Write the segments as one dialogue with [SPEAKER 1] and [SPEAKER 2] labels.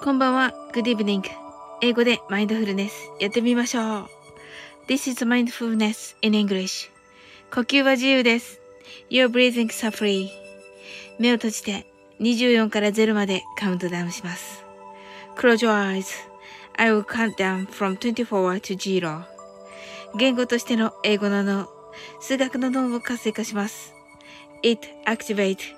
[SPEAKER 1] こんばんは。Good evening. 英語でマインドフルネスやってみましょう。This is mindfulness in English. 呼吸は自由です。You're breathing is free. 目を閉じて24から0までカウントダウンします。Close your eyes. I will count down from 24 to 0. 言語としての英語の脳、数学の脳を活性化します。It activates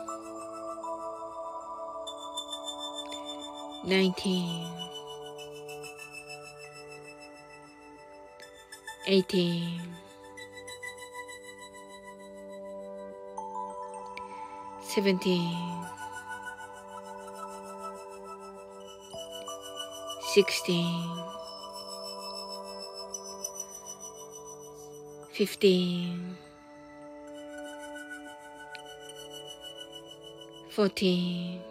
[SPEAKER 1] 19 18 17 16 15 14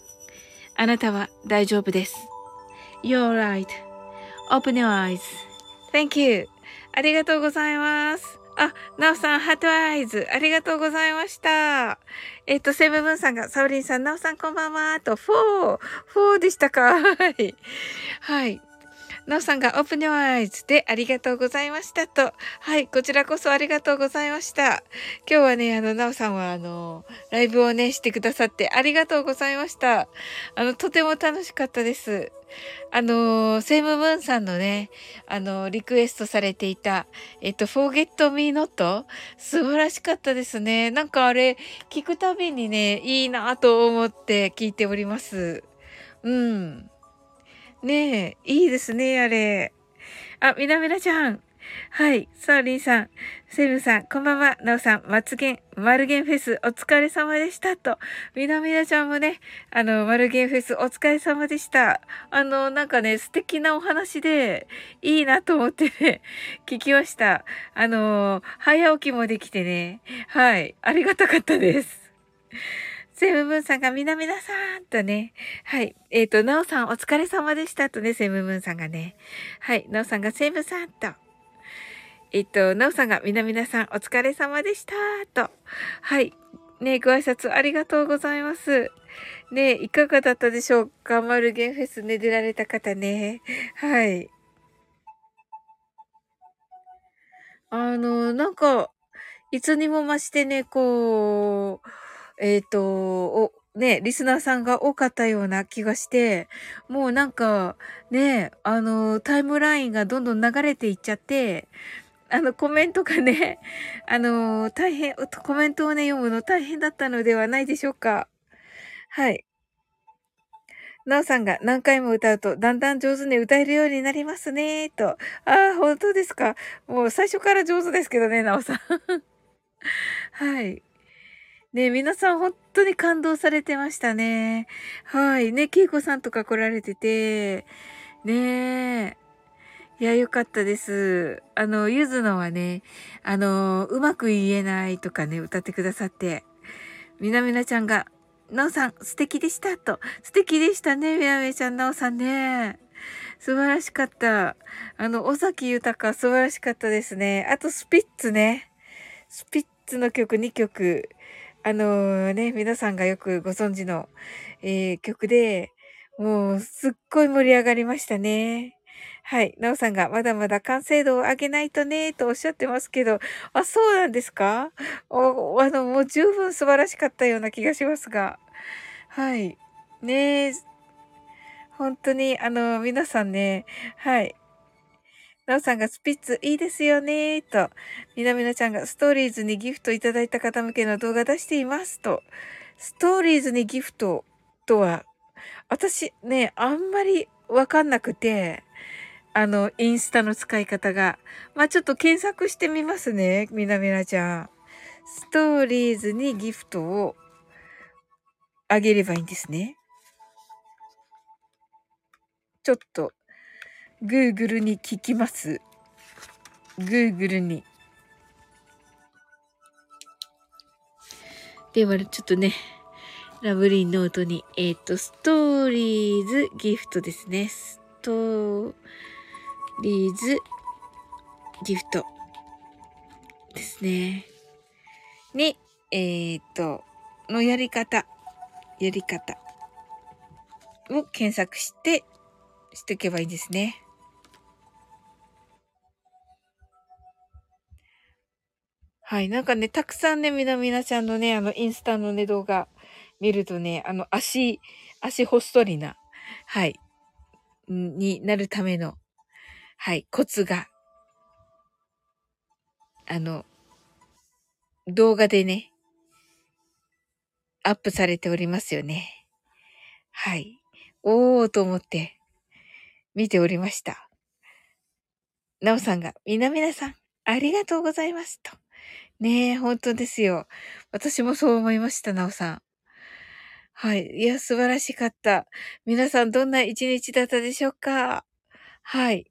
[SPEAKER 1] あなたは大丈夫です。You're right.Open your eyes.Thank you. ありがとうございます。あ、なおさん、 heart eyes。ありがとうございました。えっと、セブブンさんが、さおりんさん、なおさん、こんばんは。と、フォー、フォーでしたか。はい。はい。なおさんが Open Your Eyes でありがとうございましたと。はい、こちらこそありがとうございました。今日はね、あの、なおさんはあの、ライブをね、してくださってありがとうございました。あの、とても楽しかったです。あの、セイムムーンさんのね、あの、リクエストされていた、えっと、Forget Me Not 素晴らしかったですね。なんかあれ、聞くたびにね、いいなと思って聞いております。うん。ねえ、いいですね、あれ。あ、みなみなちゃん。はい。サーリンさん、セブンさん、こんばんは。なおさん、マツゲン、マルゲンフェス、お疲れ様でした。と。みなみなちゃんもね、あの、マルゲンフェス、お疲れ様でした。あの、なんかね、素敵なお話で、いいなと思ってね、聞きました。あの、早起きもできてね、はい。ありがたかったです。セムムーンさんがみなみなさんとね。はい。えっ、ー、と、なおさんお疲れ様でしたとね、セムムーンさんがね。はい。なおさんがセムさんと。えっ、ー、と、なおさんがみなみなさんお疲れ様でしたと。はい。ねご挨拶ありがとうございます。ねいかがだったでしょうか？マルゲンフェスね、出られた方ね。はい。あの、なんか、いつにも増してね、こう、えっ、ー、と、お、ね、リスナーさんが多かったような気がして、もうなんか、ね、あの、タイムラインがどんどん流れていっちゃって、あの、コメントがね、あの、大変、コメントをね、読むの大変だったのではないでしょうか。はい。なおさんが何回も歌うとだんだん上手に歌えるようになりますね、と。ああ、本当ですか？もう最初から上手ですけどね、なおさん。はい。ね皆さん本当に感動されてましたね。はい。ね、ケイコさんとか来られてて、ねいや、よかったです。あの、ゆずのはね、あの、うまく言えないとかね、歌ってくださって、みなみなちゃんが、なおさん、素敵でしたと。素敵でしたね、みなみちゃん、なおさんね。素晴らしかった。あの、尾崎豊、素晴らしかったですね。あと、スピッツね。スピッツの曲2曲。あの、ね、皆さんがよくご存知の、えー、曲で、もう、すっごい盛り上がりましたね。はい。なおさんが、まだまだ完成度を上げないとね、とおっしゃってますけど、あ、そうなんですか？お、あの、もう十分素晴らしかったような気がしますが。はい。ねえ、本当に、あの、皆さんね、はい。なおさんがスピッツいいですよねと、みなみなちゃんがストーリーズにギフトいただいた方向けの動画出していますと、ストーリーズにギフトとは、私ね、あんまりわかんなくて、あの、インスタの使い方が。まあ、ちょっと検索してみますね、みなみなちゃん。ストーリーズにギフトをあげればいいんですね。ちょっと Google に聞きます。Google に。では、ちょっとね、ラブリーノートに、えっ、ー、と、ストーリーズギフトですね。ストーリーズギフトですね。に、えっ、ー、と、のやり方、やり方を検索して、しておけばいいんですね。はい。なんかね、たくさんね、みなみなちゃんのね、あの、インスタのね、動画見るとね、あの、足、足ほっそりな、はい、になるための、はい、コツが、あの、動画でね、アップされておりますよね。はい。おーと思って、見ておりました。なおさんが、みなみなさん、ありがとうございます。と。ねえ、本当ですよ。私もそう思いました、なおさん。はい。いや、素晴らしかった。皆さん、どんな一日だったでしょうか？はい。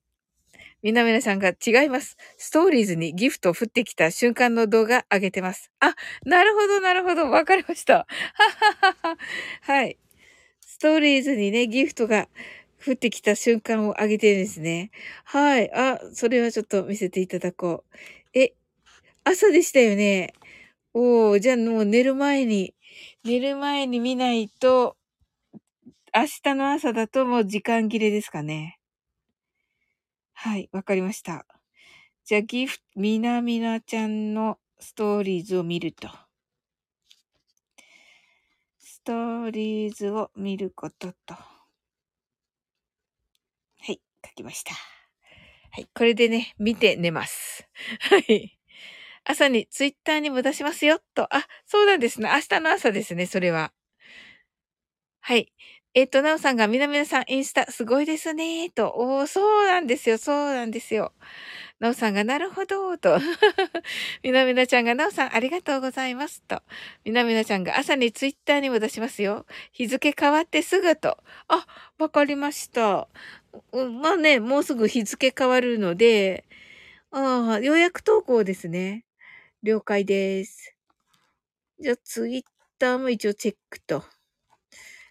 [SPEAKER 1] みなみなさんが違います。ストーリーズにギフトを降ってきた瞬間の動画上げてます。あ、なるほど、なるほど。わかりました。はははは。はい。ストーリーズにね、ギフトが降ってきた瞬間を上げてるんですね。はい。あ、それはちょっと見せていただこう。朝でしたよね。おー、じゃあもう寝る前に、寝る前に見ないと、明日の朝だともう時間切れですかね。はい、わかりました。じゃあ、ギフト、みなみなちゃんのストーリーズを見ると。ストーリーズを見ることと。はい、書きました。はい、これでね、見て寝ます。はい。朝にツイッターにも出しますよ、と。あ、そうなんですね。明日の朝ですね、それは。はい。えっ、と、なおさんが、みなみなさん、インスタ、すごいですね、と。おー、そうなんですよ、そうなんですよ。なおさんがなるほど、と。みなみなちゃんがなおさんありがとうございます、と。みなみなちゃんが朝にツイッターにも出しますよ。日付変わってすぐと。あ、わかりました。まあね、もうすぐ日付変わるので、ああ、予約投稿ですね。了解です。じゃあ、ツイッターも一応チェックと。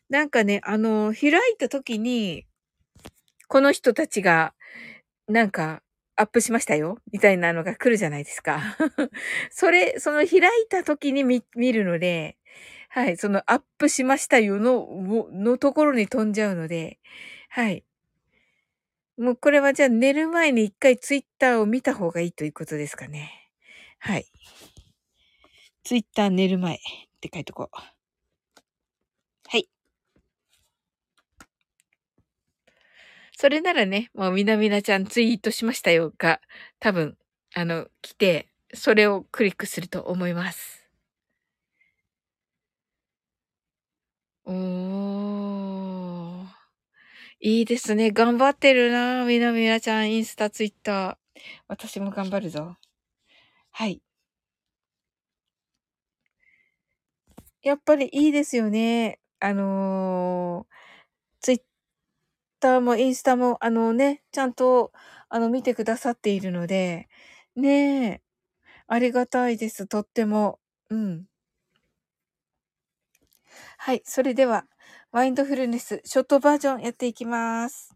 [SPEAKER 1] なんかね、あの、開いた時に、この人たちが、なんか、アップしましたよみたいなのが来るじゃないですか。それ、その開いた時に見、見るので、はい、そのアップしましたよの、のところに飛んじゃうので、はい。もうこれはじゃあ寝る前に一回ツイッターを見た方がいいということですかね。はい。ツイッター寝る前って書いとこう。はい。それならね、もうみなみなちゃんツイートしましたよが、多分、あの、来て、それをクリックすると思います。おー。いいですね。頑張ってるな。みなみなちゃん、インスタ、ツイッター。私も頑張るぞ。はい。やっぱりいいですよね。あのー、ツイッターもインスタも、あのね、ちゃんと、あの、見てくださっているので、ねえ、ありがたいです。とっても。うん。はい。それでは、マインドフルネス、ショートバージョンやっていきます。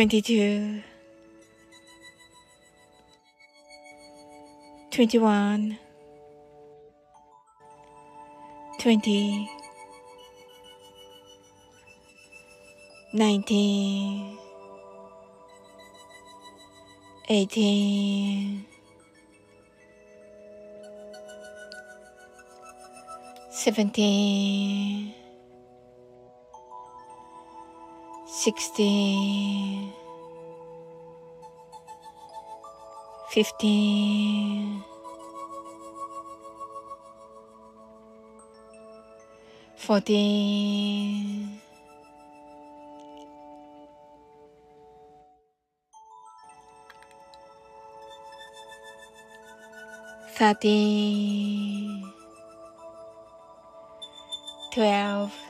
[SPEAKER 1] 22 21 20 19 18 17 16 15 14 13 12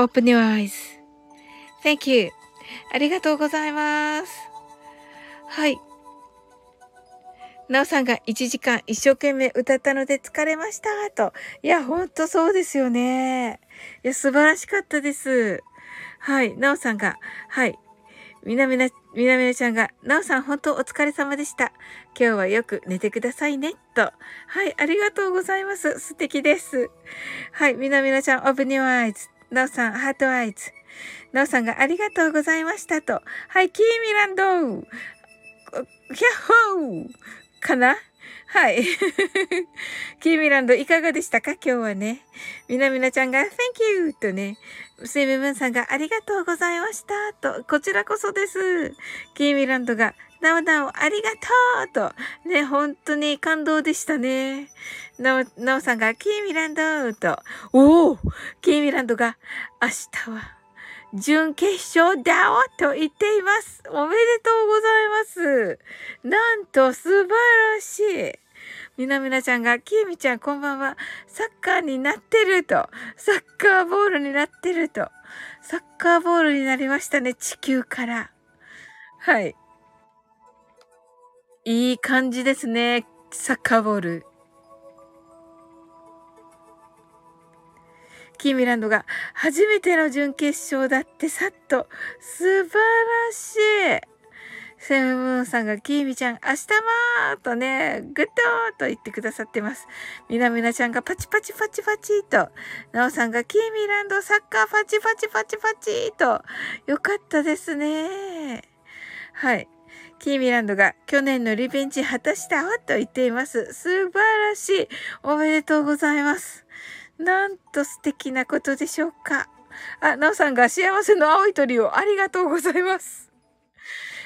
[SPEAKER 1] Open your eyes. Thank you. ありがとうございます。はい。なおさんが1時間一生懸命歌ったので疲れましたと。いや、ほんとそうですよね。いや、素晴らしかったです。はい。なおさんが、はい。みなみな、みなみなちゃんが、なおさん本当お疲れ様でした。今日はよく寝てくださいね。と。はい。ありがとうございます。素敵です。はい。みなみなちゃん、 open your eyes。なおさん、 heart eyes。なおさんがありがとうございましたと。はい。キーミランドヒャッホーかな？はい。キーミランドいかがでしたか？今日はね。みなみなちゃんが Thank you! とね、セイムムーンさんがありがとうございましたと、こちらこそです。キーミランドがなおなおありがとうと、ね、本当に感動でしたね。なお、なおさんがキーミランドと、おおキーミランドが明日は準決勝だおと言っています。おめでとうございます。なんと素晴らしい。みなみなちゃんが、きえみちゃんこんばんは。サッカーになってると。サッカーボールになってると。サッカーボールになりましたね。地球から。はい。いい感じですね。サッカーボール。キーミランドが初めての準決勝だってさっと素晴らしい。セムムーンさんがキーミちゃん明日もとね、グッドと言ってくださってます。みなみなちゃんがパチパチパチパチと、なおさんがキーミランドサッカーパチパチパチパチと、よかったですね。はい。キーミランドが去年のリベンジ果たしたわと言っています。素晴らしい。おめでとうございます。なんと素敵なことでしょうか。あ、なおさんが幸せの青い鳥をありがとうございます。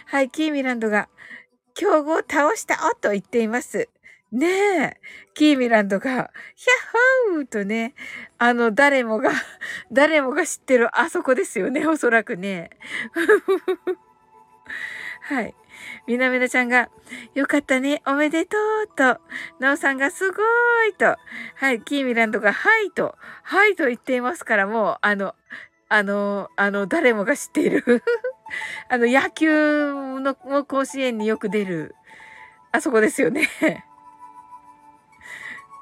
[SPEAKER 1] はい、キーミランドが競合を倒したおと言っています。ねえ、キーミランドが、ヒャッホーとね、あの、誰もが、誰もが知ってるあそこですよね、おそらくね。はい。みなみなちゃんが、よかったね、おめでとうと、なおさんがすごいと、はい、キーミランドが、はいと、はいと言っていますから、もう、あの、あの、あの、誰もが知っている。あの、野球の甲子園によく出る、あそこですよね。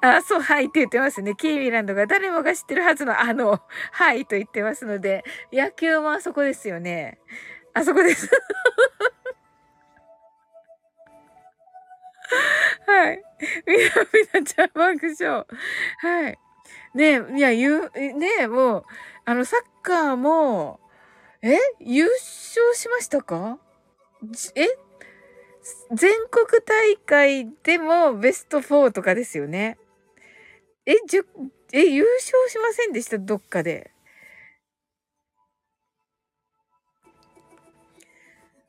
[SPEAKER 1] あ、そう、はいって言ってますね。キーミランドが誰もが知ってるはずのあの、はいと言ってますので、野球もあそこですよね。あそこです。はい。みなみなちゃん爆笑。はい。ねえ、いや、言う、ねえ、もう、あの、サッカーも、え？優勝しましたか？え？全国大会でもベスト4とかですよね。え、じゅ、え、優勝しませんでした？どっかで。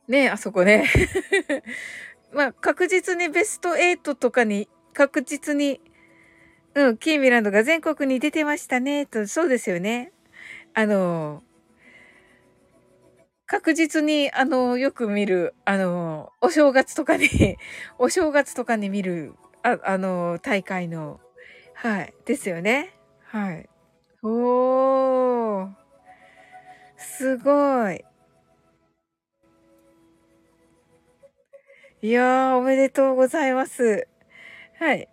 [SPEAKER 1] ねえ、あそこね。まあ、確実にベスト8とかに、確実に、うん、キーミランドが全国に出てましたね、と、そうですよね。あの、確実に、あの、よく見る、あの、お正月とかに お正月とかに見る、ああの、大会の、はい、ですよね。はい。おー。すごい。いやー、おめでとうございます。はい。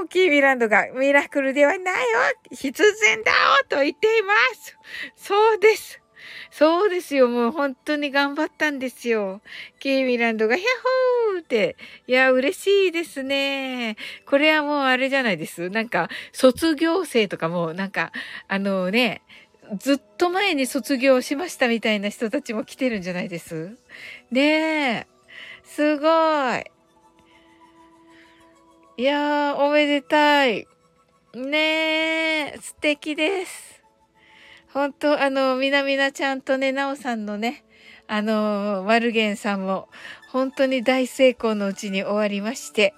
[SPEAKER 1] おー、キーミランドがミラクルではないわ必然だおと言っています。そうです。そうですよ。もう本当に頑張ったんですよ。キーミランドがヒャッホーって。いや、嬉しいですね。これはもうあれじゃないです。なんか、卒業生とかも、なんか、あのね、ずっと前に卒業しましたみたいな人たちも来てるんじゃないですねえ。すごい。いやー、おめでたい。ねえ、素敵です。本当あの、みなみなちゃんとね、なおさんのね、あの、マルゲンさんも、本当に大成功のうちに終わりまして、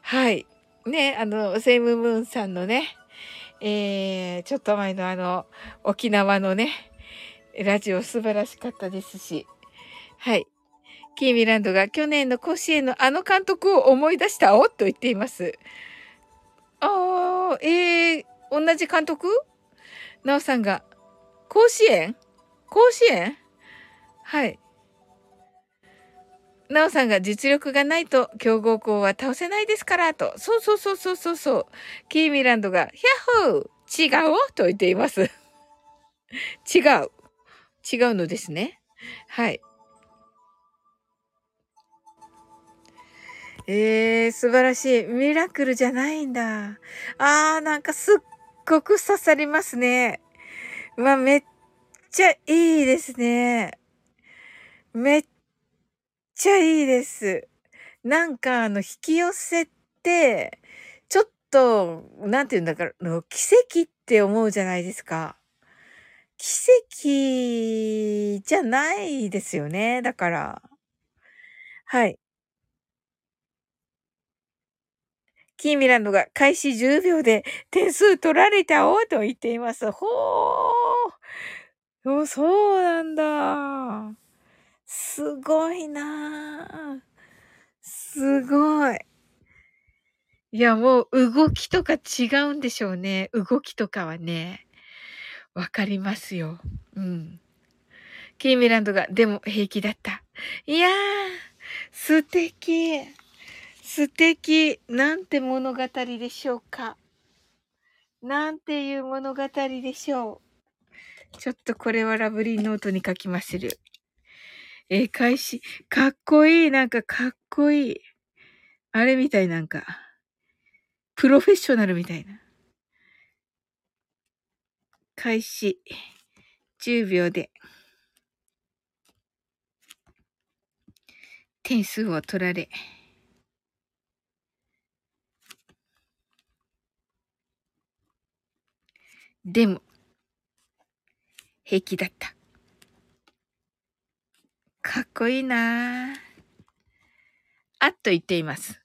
[SPEAKER 1] はい。ね、あの、セイムムーンさんのね、えー、ちょっと前のあの、沖縄のね、ラジオ素晴らしかったですし、はい。キーミランドが去年の甲子園のあの監督を思い出したおと言っています。ああ、えー、同じ監督？なおさんが、甲子園？甲子園？はい。なおさんが実力がないと強豪校は倒せないですからと。そうそうそうそうそうそう。キーミランドが、ヒャッホー違うと言っています。違う。違うのですね。はい。えー、素晴らしい。ミラクルじゃないんだ。あー、なんかすっごく刺さりますね。まあ、めっちゃいいですね。めっちゃいいです。なんか、あの、引き寄せて、ちょっと、なんて言うんだから、の、奇跡って思うじゃないですか。奇跡じゃないですよね。だから。はい。キーミランドが開始10秒で点数取られたおと言っています。ほー。そうなんだ。すごいなすごい。いや、もう動きとか違うんでしょうね。動きとかはね。わかりますよ。うん。キーミランドが、でも平気だった。いやー、素敵。素敵。なんて物語でしょうか。なんていう物語でしょう。ちょっとこれはラブリーノートに書きまする。えー、開始。かっこいい。なんかかっこいい。あれみたいなんか。プロフェッショナルみたいな。開始。10秒で。点数を取られ。でも、平気だった。かっこいいなぁ。あっと言っています。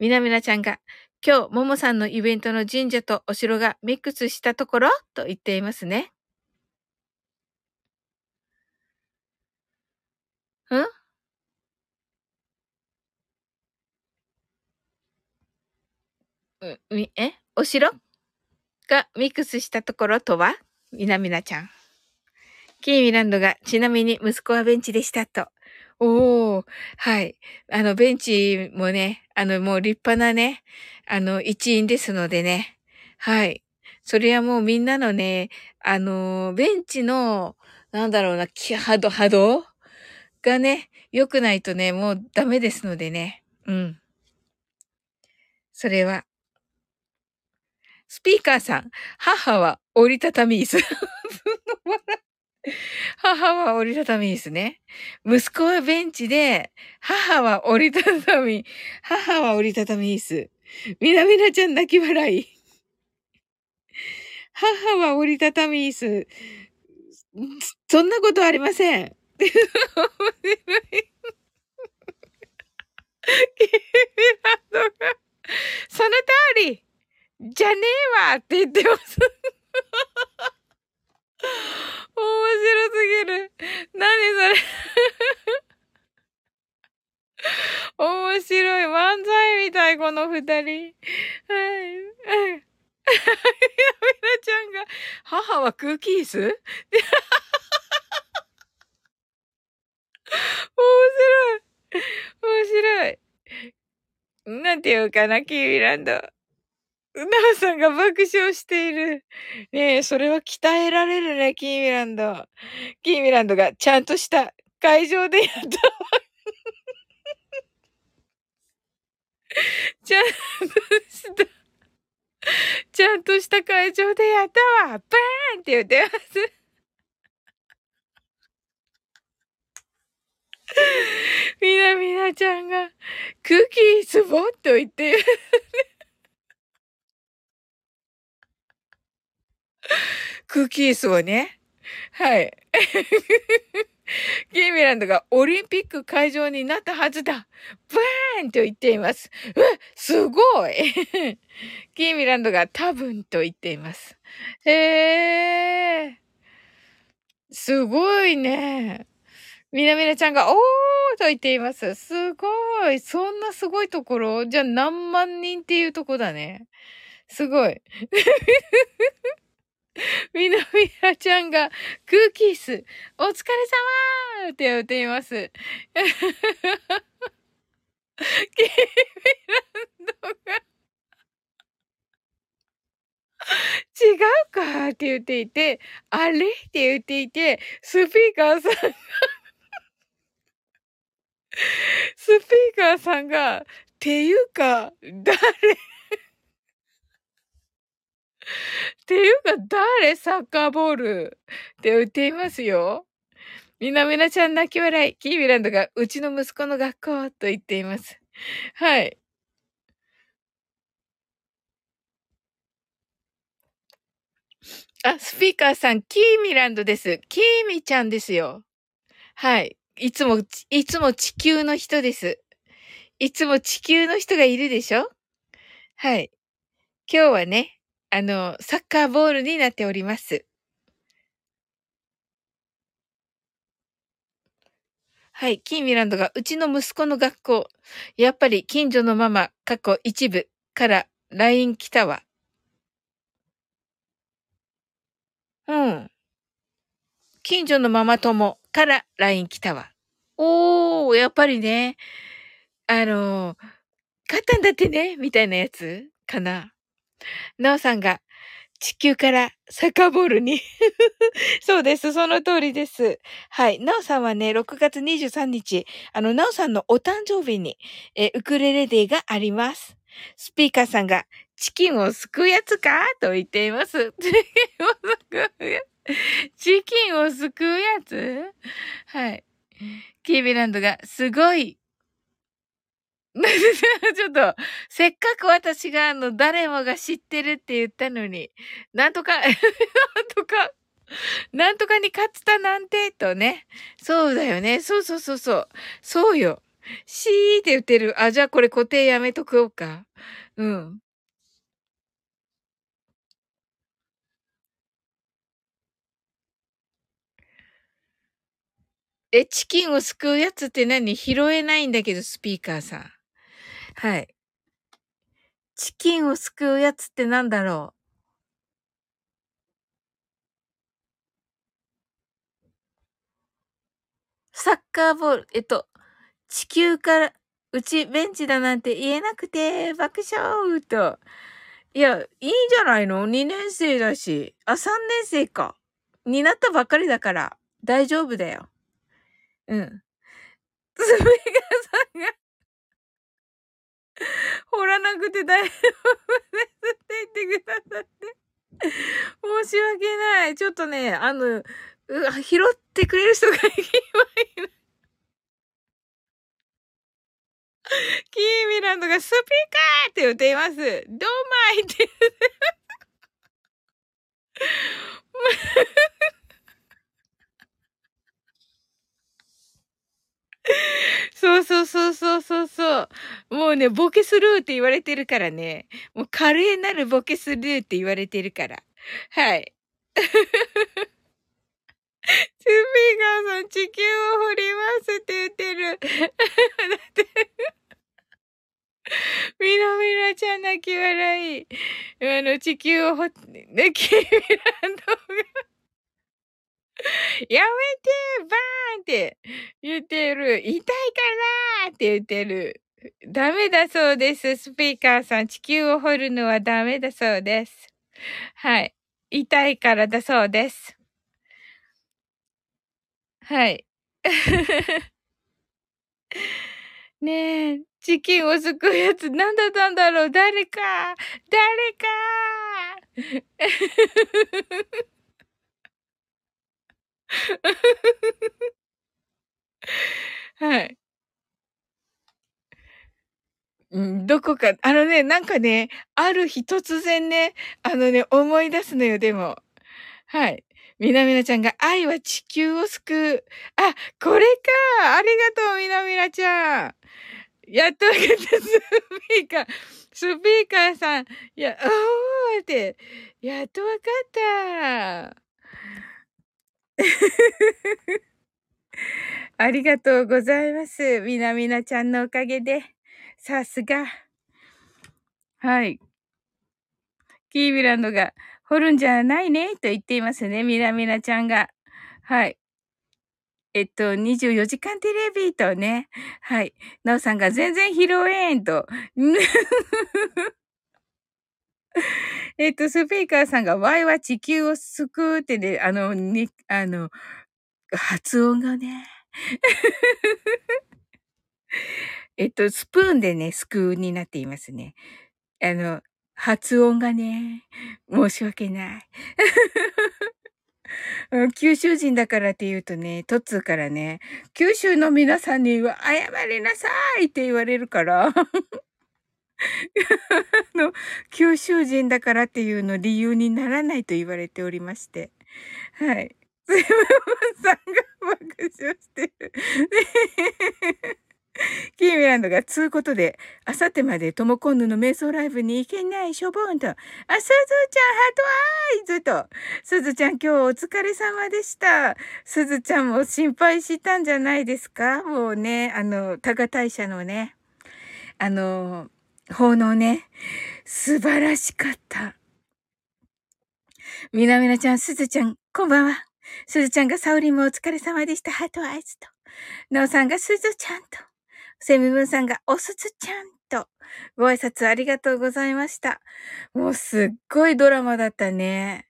[SPEAKER 1] みなみなちゃんが、今日、ももさんのイベントの神社とお城がミックスしたところと言っていますね。ん？み、え？お城？がミックスしたところとは？みなみなちゃん。キーミランドが、ちなみに息子はベンチでしたと。おー、はい。あの、ベンチもね、あの、もう立派なね、あの、一員ですのでね。はい。それはもうみんなのね、あの、ベンチの、なんだろうな、波動、波動がね、良くないとね、もうダメですのでね。うん。それは、スピーカーさん、母は折りたたみ椅子。母は折りたたみ椅子ね。息子はベンチで、母は折りたたみ、母は折りたたみ椅子。みなみなちゃん泣き笑い。母は折りたたみ椅子。そんなことありません。その通りじゃねえわって言ってます。面白すぎる。何それ面白い。漫才みたい、この二人。はい。はい。みなちゃんが、母は空気椅子？面白い。面白い。なんて言うかな、キーランド。うなおさんが爆笑している。ねえ、それは鍛えられるね、キーミランド。キーミランドがちゃんとした会場でやった。ちゃんとした、ちゃんとした会場でやったわ。バーンって言ってます。みなみなちゃんが、クッキースボッと言ってククッキースをね。はい。ゲーミランドがオリンピック会場になったはずだブーンと言っています。え、すごい ゲーミランドが多分と言っています。へえ。すごいね。みなみなちゃんが、おーと言っています。すごい。そんなすごいところ？じゃあ何万人っていうとこだね。すごい。みなみなちゃんが、クーキース、お疲れ様って言っています。キーミランドが、違うかって言っていて、あれって言っていて、スピーカーさんがスピーカーさんが、ていうか、誰っていうか、誰？サッカーボールって言っていますよ。みなみなちゃん泣き笑い。キービランドが、うちの息子の学校と言っています。はい。あ、スピーカーさん、キーミランドです。キーミちゃんですよ。はい。いつも、いつも地球の人です。いつも地球の人がいるでしょ？はい。今日はね、あの、サッカーボールになっております。はい。キーミランドが、うちの息子の学校。やっぱり近所のママ、過去一部から LINE 来たわ。うん。近所のママ友から LINE 来たわ。おー、やっぱりね。あの、買ったんだってね、みたいなやつかな。なおさんが、地球からサッカーボールに そうです。その通りです。はい。なおさんはね、6月23日、あの、なおさんのお誕生日に、えウクレレデーがあります。スピーカーさんが、チキンを救うやつか？と言っています。チキンを救うやつ。チキンを救うやつ？はい。キービランドが、すごい ちょっと、せっかく私があの、誰もが知ってるって言ったのに、なんとか、なんとか、なんとかに勝つたなんて、とね。そうだよね。そうそうそうそう。そうよ。シーって言ってる。あ、じゃあこれ固定やめとこうか。うん。え、チキンを救うやつって何？拾えないんだけど、スピーカーさん。はい。チキンを救うやつってなんだろう？サッカーボール、えっと、地球から、うちベンチだなんて言えなくて、爆笑と。いや、いいんじゃないの ?2 年生だし。あ、3年生か。になったばっかりだから、大丈夫だよ。うん。スピーカーさんが 掘らなくて大丈夫ですって言ってくださって。申し訳ない。ちょっとね、あの、う拾ってくれる人がいない。キーミランドがスピーカーって言っています。ドーマイって言ってそうそうそうそうそうそう。もうね、ボケスルーって言われてるからね。もう華麗なるボケスルーって言われてるから。はい。スピーカーさん、地球を掘りますって言ってる。だって、みなみなちゃん泣き笑い。あの、地球を掘って、ね、キーミランドが やめてバーンって言ってる。痛いからって言ってる。ダメだそうです。スピーカーさん。地球を掘るのはダメだそうです。はい。痛いからだそうです。はい。ねえ、チキンを救うやつ、なんだったんだろう誰か誰か はい。うん、どこか、あのね、なんかね、ある日突然ね、あのね、思い出すのよ、でも。はい。みなみなちゃんが愛は地球を救う。あ、これかありがとう、みなみなちゃん。やっとわかった、スピーカー。スピーカーさん。いや、おーって。やっとわかった。ありがとうございます。みなみなちゃんのおかげで。さすが。はい。キービランドが、
[SPEAKER 2] 掘るんじゃないね、と言っていますね。みなみなちゃんが。はい。えっと、24時間テレビとね。はい。なおさんが全然拾えんと。えっと、スピーカーさんが Y は地球を救うってね、あの、に、あの、発音がね。えっと、スプーンでね、救うになっていますね。あの、発音がね、申し訳ない。九州人だからって言うとね、トッツーからね、九州の皆さんには謝りなさいって言われるから の、九州人だからっていうの理由にならないと言われておりまして。はい。すいまさんが爆笑してる。キーミランドが、つうことで、あさってまでトモコンヌの瞑想ライブに行けないしょぼんと、あ、すずちゃん、ハートアイズと、すずちゃん今日お疲れ様でした。すずちゃんも心配したんじゃないですか？もうね、あの、多賀大社のね、あの、奉納ね、素晴らしかった。みなみなちゃん、すずちゃん、こんばんは。すずちゃんがサオリンもお疲れ様でした。ハートアイズと。なおさんがすずちゃんと。セミブンさんがおすずちゃんと。ご挨拶ありがとうございました。もうすっごいドラマだったね。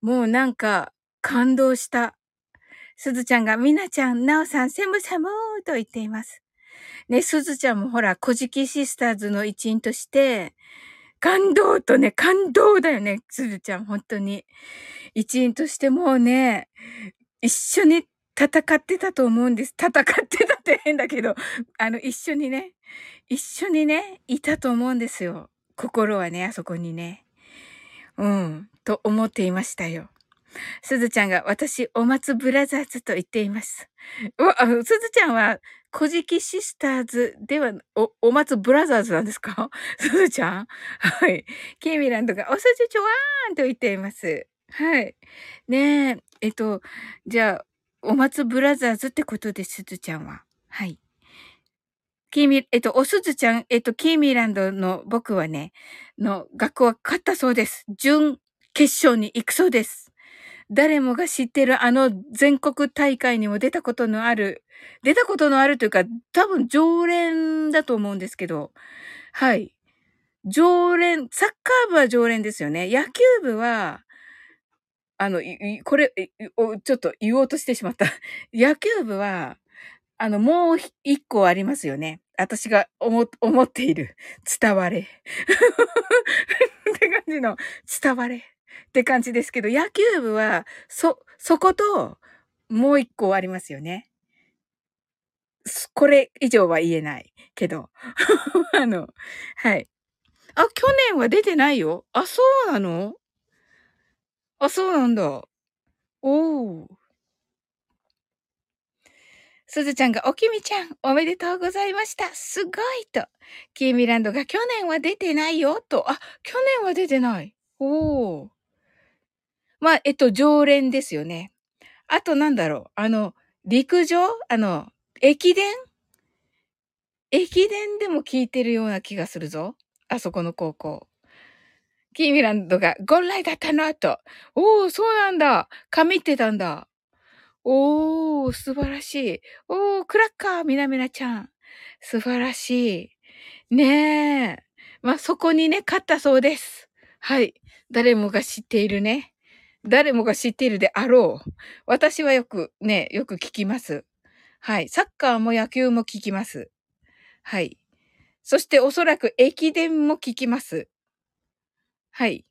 [SPEAKER 2] もうなんか感動した。すずちゃんがみなちゃん、なおさん、セムサムーと言っています。ね、すずちゃんもほら、古事記シスターズの一員として、感動とね、感動だよね、すずちゃん、本当に。一員としてもうね、一緒に戦ってたと思うんです。戦ってたって変だけど、あの、一緒にね、一緒にね、いたと思うんですよ。心はね、あそこにね。うん、と思っていましたよ。すずちゃんが、私、お松ブラザーズと言っています。うわ、すずちゃんは、古事記シスターズでは、お、お松ブラザーズなんですか？すずちゃんはい。ケイミランドが、おすじちょわーんと言っています。はい。ねえ、えっと、じゃあ、お松ブラザーズってことで、すずちゃんは。はい。キーミ、えっと、おすずちゃん、えっと、キーミランドの僕はね、の学校は勝ったそうです。準決勝に行くそうです。誰もが知ってるあの全国大会にも出たことのある、出たことのあるというか、多分常連だと思うんですけど、はい。常連、サッカー部は常連ですよね。野球部は、あの、これ、ちょっと言おうとしてしまった。野球部は、あの、もう一個ありますよね。私が思、思っている。伝われ。って感じの、伝われ。って感じですけど、野球部は、そ、そこと、もう一個ありますよね。これ以上は言えないけど。あの、はい。あ、去年は出てないよ。あ、そうなの？あ、そうなんだ。おー。すずちゃんが、おきみちゃん、おめでとうございました。すごいと。キーミランドが、去年は出てないよと。あ、去年は出てない。おー。まあ、えっと、常連ですよね。あとなんだろう。あの、陸上？あの、駅伝？駅伝でも聞いてるような気がするぞ。あそこの高校。キーミランドがゴンライだったなと。おー、そうなんだ。神ってたんだ。おー、素晴らしい。おー、クラッカー、みなみなちゃん。素晴らしい。ねえ。まあ、そこにね、勝ったそうです。はい。誰もが知っているね。誰もが知っているであろう。私はよくね、よく聞きます。はい。サッカーも野球も聞きます。はい。そしておそらく駅伝も聞きます。はい。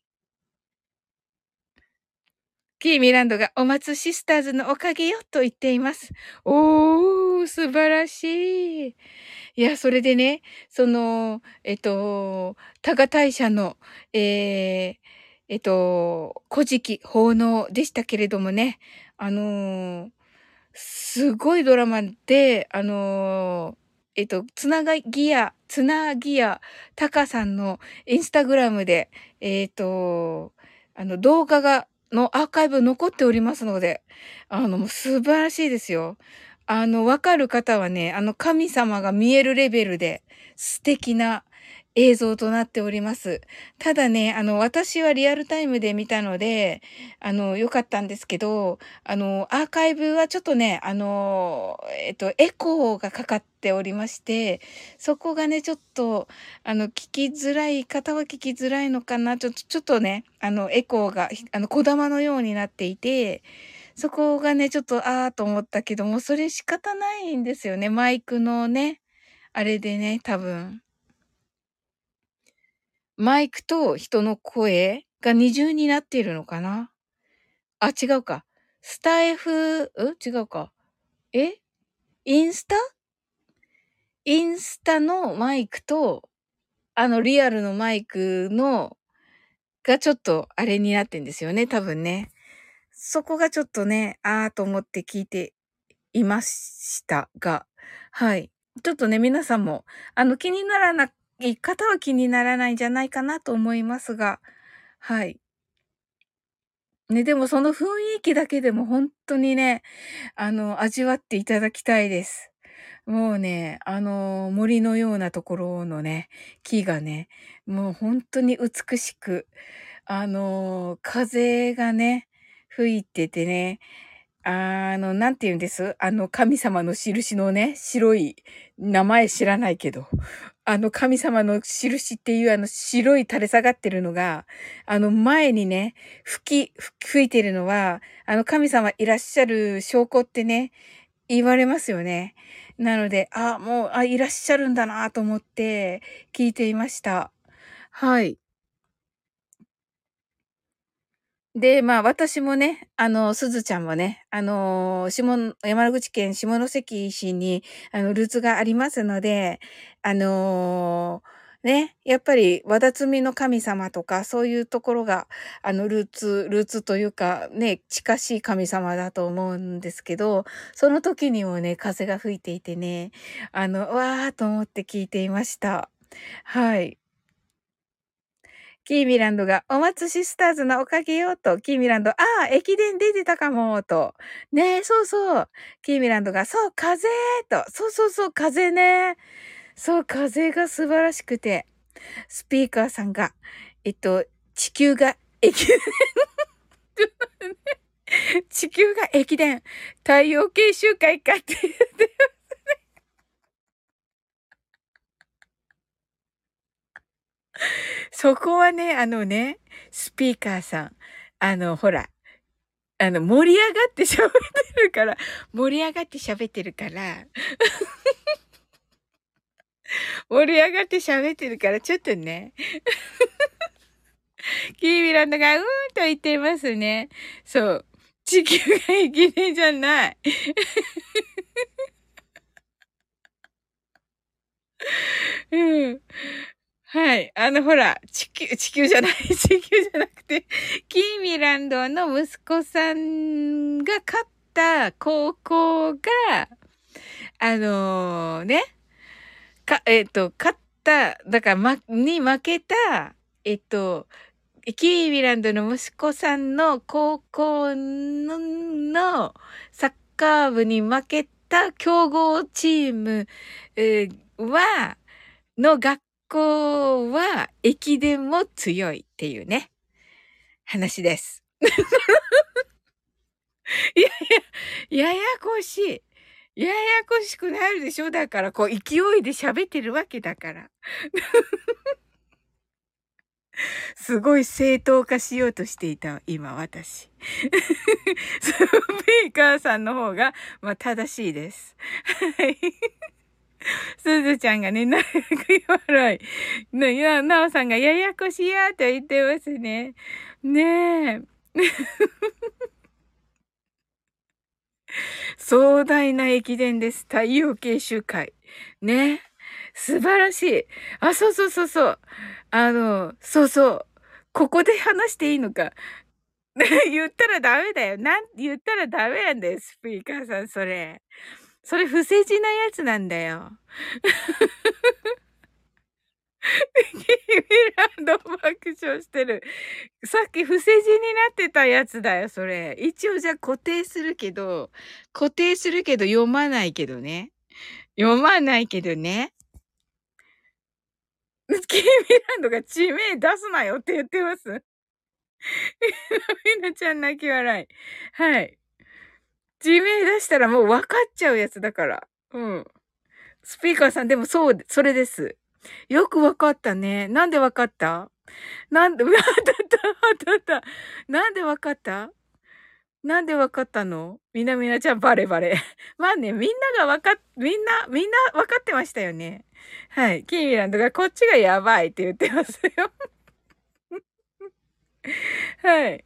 [SPEAKER 2] キーミランドがお松シスターズのおかげよと言っています。おー、素晴らしい。いや、それでね、その、えっと、多賀大社の、えー、えっと、古事記、奉納でしたけれどもね、あのー、すごいドラマで、あのー、えっと、つながぎや、つなぎや、たかさんのインスタグラムで、えっ、と、あの、動画が、のアーカイブ残っておりますので、あの、素晴らしいですよ。あの、わかる方はね、あの、神様が見えるレベルで素敵な映像となっております。ただね、あの、私はリアルタイムで見たので、あの、良かったんですけど、あの、アーカイブはちょっとね、あの、えっと、エコーがかかっておりまして、そこがね、ちょっと、あの、聞きづらい方は聞きづらいのかな。ちょっと、ちょっとね、あの、エコーが、あの、小玉のようになっていて、そこがね、ちょっと、あーと思ったけども、それ仕方ないんですよね。マイクのね、あれでね、多分。マイクと人の声が二重になっているのかな？あ、違うか。スタイフ、ん？違うか。え？インスタ？インスタのマイクと、あのリアルのマイクの、がちょっとあれになってんですよね、多分ね。そこがちょっとね、あーと思って聞いていましたが、はい。ちょっとね、皆さんも、あの、気にならな言い方は気にならないんじゃないかなと思いますが、はい。ね、でもその雰囲気だけでも本当にね、あの、味わっていただきたいです。もうね、あの、森のようなところのね、木がね、もう本当に美しく、あの、風がね、吹いててね、あの、なんて言うんです？あの、神様の印のね、白い、名前知らないけど、あの神様の印っていうあの白い垂れ下がってるのが、あの前にね、吹き、吹いてるのは、あの神様いらっしゃる証拠ってね、言われますよね。なので、あ、もう、あ、いらっしゃるんだなと思って聞いていました。はい。で、まあ私もね、あの、すずちゃんもね、あの、下、山口県下関市に、あの、ルーツがありますので、あのね、やっぱり、和田摘みの神様とか、そういうところが、あの、ルーツ、ルーツというか、ね、近しい神様だと思うんですけど、その時にもね、風が吹いていてね、あの、わーと思って聞いていました。はい。キーミランドが、お松シスターズのおかげよ、と、キーミランド、ああ、駅伝出てたかも、と。ねえ、そうそう。キーミランドが、そう、風と。そうそうそう、風ね。そう、風が素晴らしくて。スピーカーさんが、えっと、地球が駅伝。地球が駅伝。太陽系集会かって言って そこはね、あのね、スピーカーさん、あの、ほら、あの、盛り上がって喋ってるから、盛り上がって喋ってるから、盛り上がって喋ってるから、ちょっとね、キーミランドがうーんと言ってますね。そう。地球が生きねじゃない。うん。はい。あの、ほら、地球、地球じゃない、地球じゃなくて、キーミランドの息子さんが勝った高校が、あのー、ね、か、えっ、ー、と、勝った、だから、ま、に負けた、えっ、ー、と、キーミランドの息子さんの高校ののサッカー部に負けた強豪チーム、えは、の学校校は駅伝も強いっていうね、話です。いやいや、ややこしい。ややこしくなるでしょ？だから、こう、勢いで喋ってるわけだから。すごい正当化しようとしていた、今、私。スピーカーさんの方が、まあ、正しいです。はい。すずちゃんがね、な、笑い。な、なおさんがややこしやと言ってますね。ねえ。壮大な駅伝です。太陽系集会。ね。素晴らしい。あ、そうそうそうそう。あの、そうそう。ここで話していいのか。言ったらダメだよ。なん、言ったらダメなんだよ、スピーカーさん、それ。それ不正字なやつなんだよ。キーミランド爆笑してる。さっき不正字になってたやつだよ、それ。一応じゃあ固定するけど、固定するけど読まないけどね。読まないけどね。キキーミランドが地名出すなよって言ってます。みなちゃん泣き笑い。はい。地名出したらもう分かっちゃうやつだから。うん。スピーカーさんでもそう、それです。よく分かったね。なんで分かった？なんで、あたった、あたった。なんで分かった？なんで分かったの？みなみなちゃんバレバレ。まあね、みんなが分かっ、みんな、みんな分かってましたよね。はい。キーミランドがこっちがやばいって言ってますよ。はい。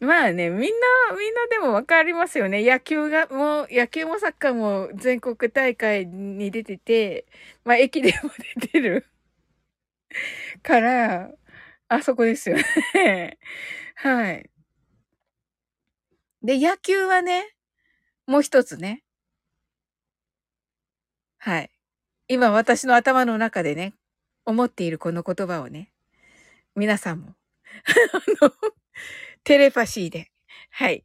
[SPEAKER 2] まあね、みんな、みんなでもわかりますよね。野球が、もう、野球もサッカーも全国大会に出てて、まあ駅でも出てる から、あそこですよね はい。で、野球はね、もう一つね。はい。今私の頭の中でね、思っているこの言葉をね、皆さんも、あの、テレパシーで。はい。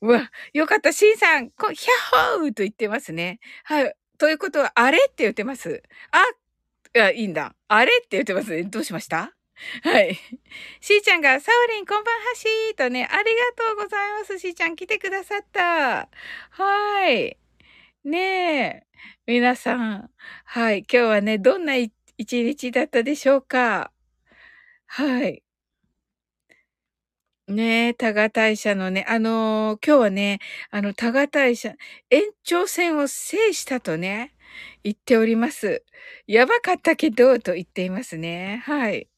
[SPEAKER 2] うわ、よかった。シンさん、こヒャッホーと言ってますね。はい。ということは、あれって言ってます。あ、いや、いいんだ。あれって言ってますね。どうしました？はい。しーちゃんが、サオリン、こんばんはしーとね、ありがとうございます。しーちゃん来てくださった。はい。ねえ。皆さん。はい。今日はね、どんな一日だったでしょうか？はい。ねえ、多賀大社のね、あのー、今日はね、あの、多賀大社、延長戦を制したとね、言っております。やばかったけど、と言っていますね。はい。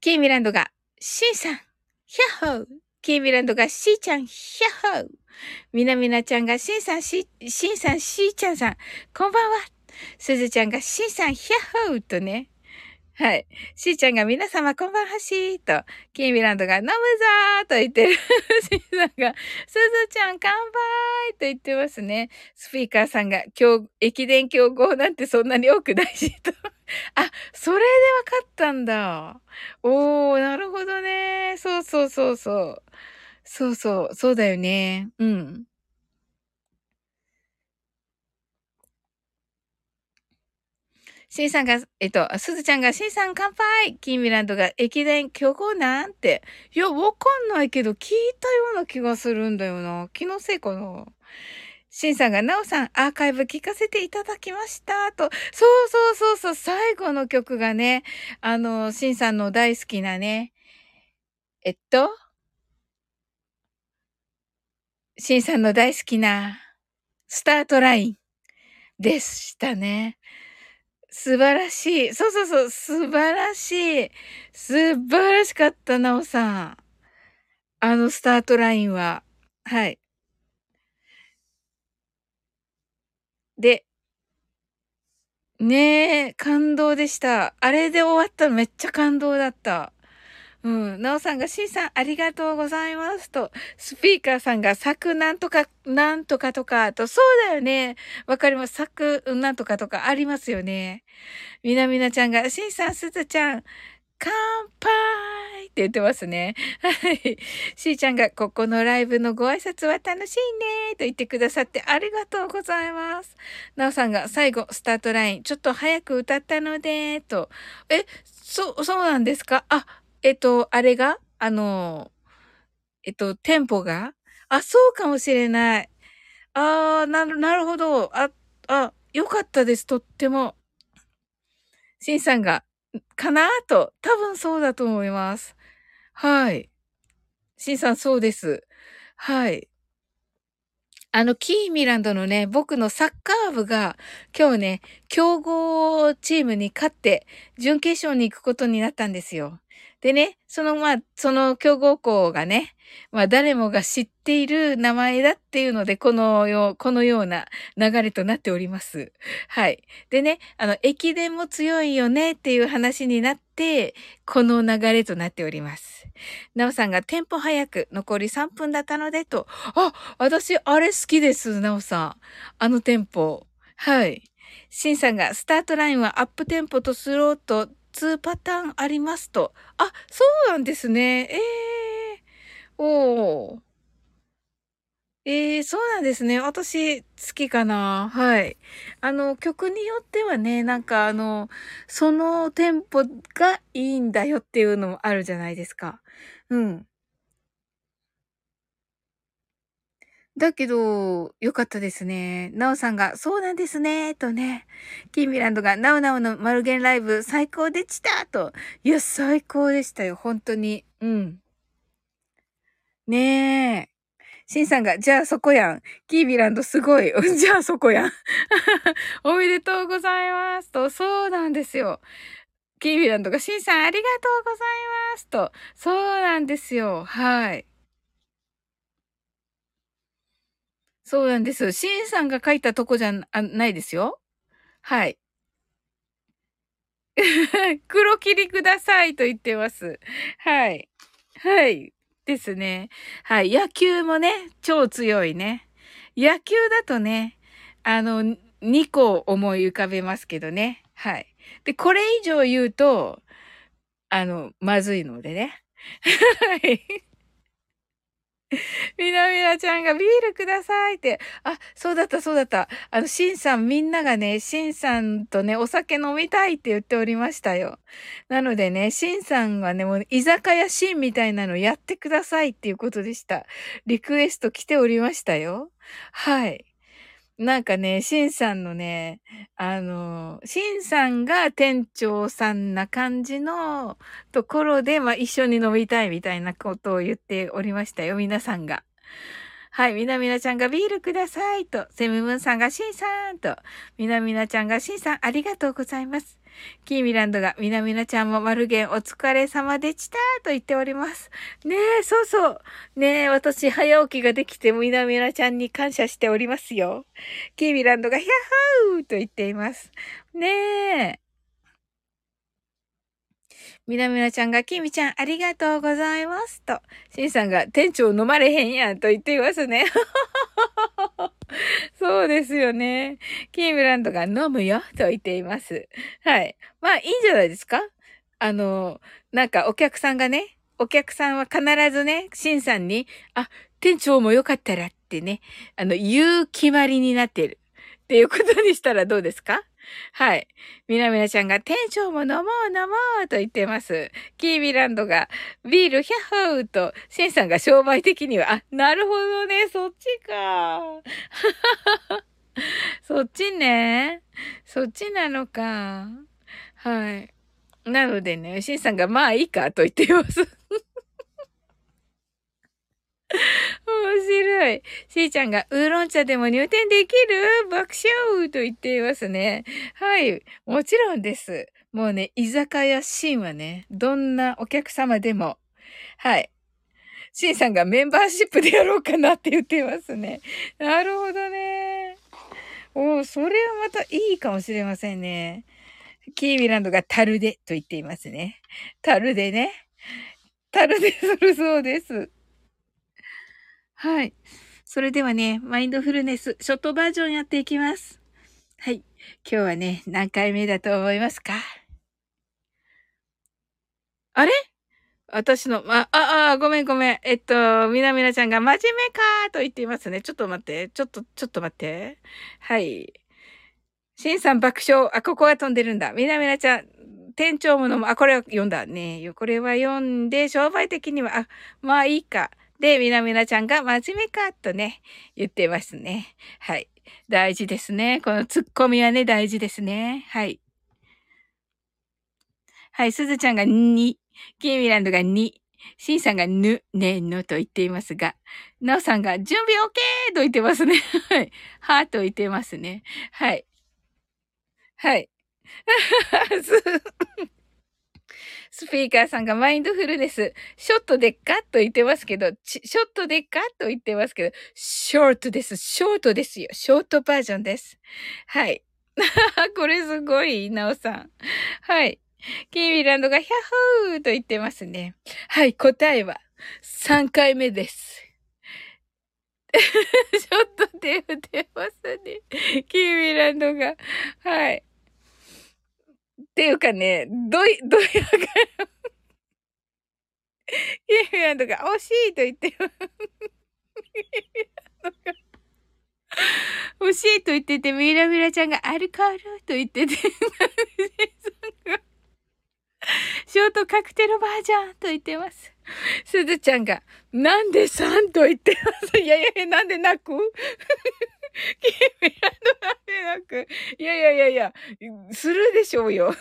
[SPEAKER 2] キーミランドが、シンさん、ヒャッホー。キーミランドが、シーちゃん、ヒャッホー。みなみなちゃんが、シンさん、シシンさん、シーちゃんさん、こんばんは。すずちゃんが、シンさん、ヒャッホーとね、はい。しーちゃんが皆様こんばんはしーと、キーミランドが飲むぞーと言ってる。しーさんが、すずちゃん乾杯と言ってますね。スピーカーさんが、今日、駅伝競合なんてそんなに多くないしと。あ、それでわかったんだ。おー、なるほどね。そうそうそうそう。そうそう、そうだよね。うん。シンさんが、えっと、すずちゃんが、シンさん乾杯キーミランドが、駅伝強行なんて。いや、わかんないけど、聞いたような気がするんだよな。気のせいかな。シンさんが、ナオさん、アーカイブ聞かせていただきました。と、そうそうそうそう、最後の曲がね、あの、シンさんの大好きなね、えっと、シンさんの大好きな、スタートラインでしたね。素晴らしい。そうそうそう、素晴らしい。素晴らしかった、なおさん。あのスタートラインは。はい。で、ねえ、感動でした。あれで終わったのめっちゃ感動だった。うん。なおさんが、しんさん、ありがとうございますと、スピーカーさんが、作なんとか、なんとかとか、と、そうだよね。わかります。作なんとかとかありますよね。みなみなちゃんが、しんさん、すずちゃん、乾杯って言ってますね。はい。しーちゃんが、ここのライブのご挨拶は楽しいねと言ってくださってありがとうございます。なおさんが、最後、スタートライン、ちょっと早く歌ったので、と。え、そ、そうなんですか？あ、えっと、あれが？あの、えっと、テンポが？あ、そうかもしれない。ああ、なる、なるほど。あ、あ、よかったです。とっても。シンさんが、かなと、多分そうだと思います。はい。シンさん、そうです。はい。あの、キーミランドのね、僕のサッカー部が今日ね、強豪チームに勝って、準決勝に行くことになったんですよ。でね、そのまあ、その強豪校がね、まあ誰もが知っている名前だっていうので、このよう、このような流れとなっております。はい。でね、あの、駅伝も強いよねっていう話になって、この流れとなっております。なおさんがテンポ早く残り3分だったのでと、あ、私、あれ好きです、なおさん。あのテンポ。はい。シンさんがスタートラインはアップテンポとスローと2パターンありますと。あ、そうなんですね。ええー、おー。ええー、そうなんですね。私、好きかな。はい。あの、曲によってはね、なんかあの、そのテンポがいいんだよっていうのもあるじゃないですか。うん。だけど、良かったですね。なおさんが、そうなんですね、とね。キーミランドが、なおなおのマルゲンライブ最高でしたと。いや、最高でしたよ、本当に。うん。ねえ。シンさんが、じゃあそこやん。キービランドすごい。じゃあそこやん。おめでとうございますと。そうなんですよ。キービランドが、シンさんありがとうございますと。そうなんですよ。はい。そうなんです。シンさんが書いたとこじゃないですよ。はい。黒切りくださいと言ってます。はい。はい。ですね。はい。野球もね、超強いね。野球だとね、あの、2個思い浮かべますけどね。はい。で、これ以上言うと、あの、まずいのでね。はい。みなみなちゃんがビールくださいって。あ、そうだった、そうだった。あの、しんさん、みんながね、しんさんとね、お酒飲みたいって言っておりましたよ。なのでね、しんさんがね、もう、居酒屋しんみたいなのやってくださいっていうことでした。リクエスト来ておりましたよ。はい。なんかね、シンさんのね、あの、シンさんが店長さんな感じのところで、まあ一緒に飲みたいみたいなことを言っておりましたよ、皆さんが。はい、みなみなちゃんがビールくださいと、セムムンさんがシンさんと、みなみなちゃんがシンさんありがとうございます。キーミランドが、みなみなちゃんもマルゲンお疲れ様でしたと言っております。ねえ、そうそう。ねえ、私早起きができてみなみなちゃんに感謝しておりますよ。キーミランドがヒャッハーと言っています。ねえ。みなみなちゃんが、きみちゃん、ありがとうございます。と、しんさんが、店長飲まれへんやん、と言っていますね。そうですよね。キームランドが飲むよ、と言っています。はい。まあ、いいんじゃないですか？あの、なんかお客さんがね、お客さんは必ずね、シンさんに、あ、店長もよかったらってね、あの、言う決まりになってる。っていうことにしたらどうですか？はい。みなみなちゃんが店長も飲もう飲もうと言ってます。キービランドがビールヒャッホーと、シンさんが商売的には、あ、なるほどね、そっちか。そっちね。そっちなのか。はい。なのでね、シンさんがまあいいかと言ってます。面白い。しーちゃんが、ウーロン茶でも入店できる？爆笑と言っていますね。はい。もちろんです。もうね、居酒屋シーンはね、どんなお客様でも。はい。シンさんがメンバーシップでやろうかなって言ってますね。なるほどね。おそれはまたいいかもしれませんね。キーミランドが樽でと言っていますね。樽でね。樽で するそうです。はい。それではね、マインドフルネス、ショットバージョンやっていきます。はい。今日はね、何回目だと思いますか？あれ？私の、あ、あ、あ、ごめんごめん。えっと、みなみなちゃんが真面目かーと言っていますね。ちょっと待って。ちょっと、ちょっと待って。はい。しんさん爆笑。あ、ここは飛んでるんだ。みなみなちゃん、店長ものも、あ、これは読んだね。これは読んで、商売的には、あ、まあいいか。で、みなみなちゃんが真面目かとね、言ってますね。はい。大事ですね。このツッコミはね、大事ですね。はい。はい、すずちゃんが2、キーミランドが2、シンさんがぬ、ねんのと言っていますが、なおさんが準備 OK! と言ってますね。はい。はーと言ってますね。はい。はい。スピーカーさんがマインドフルネス、ショットでっかと言ってますけど、ショットでっかと言ってますけど、ショートです。ショートですよ。ショートバージョンです。はい。これすごい、なおさん。はい。キーミランドがヒャッホーと言ってますね。はい、答えは3回目です。ちょっと手振ってますね。キーミランドが。はい。っていうかね、どい、どいやかキーミランドが惜しいと言って欲 しいと言ってて、ミラミラちゃんがアルコールと言ってて、ショートカクテルバージョンと言ってます。すずちゃんが、なんで3と言ってます？いやいや、なんで泣く？君らのなんで泣くいやいやいやいや、するでしょうよ。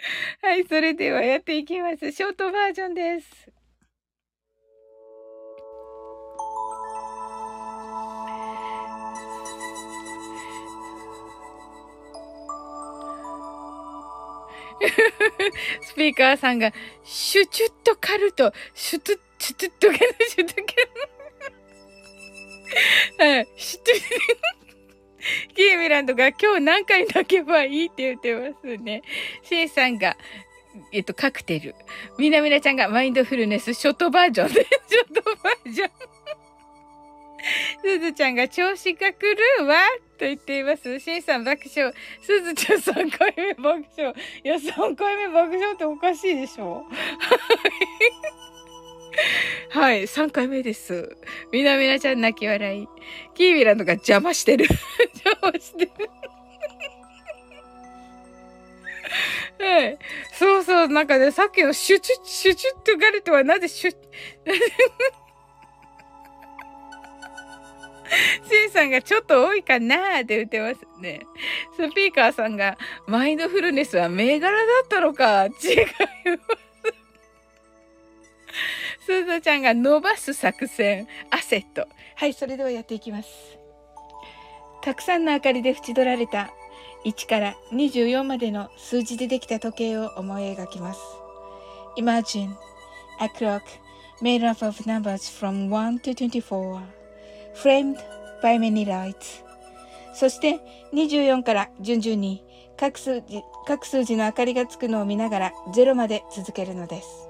[SPEAKER 2] はい、それではやっていきます。ショートバージョンです。スピーカーさんが、シュチュッとカルト、シュトゥッ、シュトゥッとケのシュトゥケは い、シュトゥッ。キーミランドが今日何回泣けばいいって言ってますね。シンさんが、えっと、カクテル。みなみなちゃんがマインドフルネス、ショートバージョンで、ショートバージョン。すずちゃんが調子が来るわと言っています。しんさん爆笑。すずちゃん3回目爆笑。いや、3回目爆笑っておかしいでしょはい、はい3回目です。みなみなちゃん泣き笑い。キーミランドが邪魔してる。邪魔してる。はい。そうそう、なんかね、さっきのシュチュッ、シュチュッとガルトはなぜシュッ、シンさんがちょっと多いかなーって言ってますね。スピーカーさんが、マインドフルネスは銘柄だったのか。違います。すずちゃんが伸ばす作戦、アセット。はい、それではやっていきます。たくさんの明かりで縁取られた1から24までの数字でできた時計を思い描きます。Imagine a clock made up of numbers from 1 to 24. framed by many lights そして24から順々に各数字各数字の明かりがつくのを見ながら0まで続けるのです。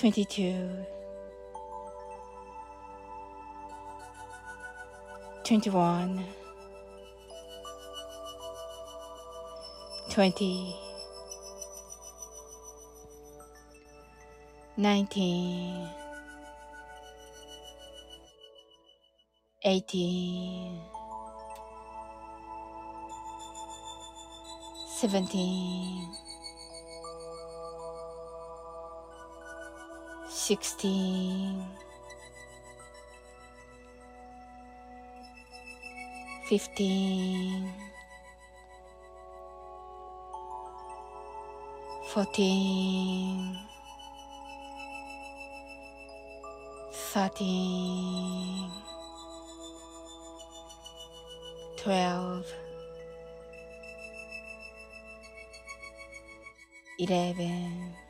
[SPEAKER 2] 22 21 20 19 eighteen, seventeen, 16 15 14 13 12 11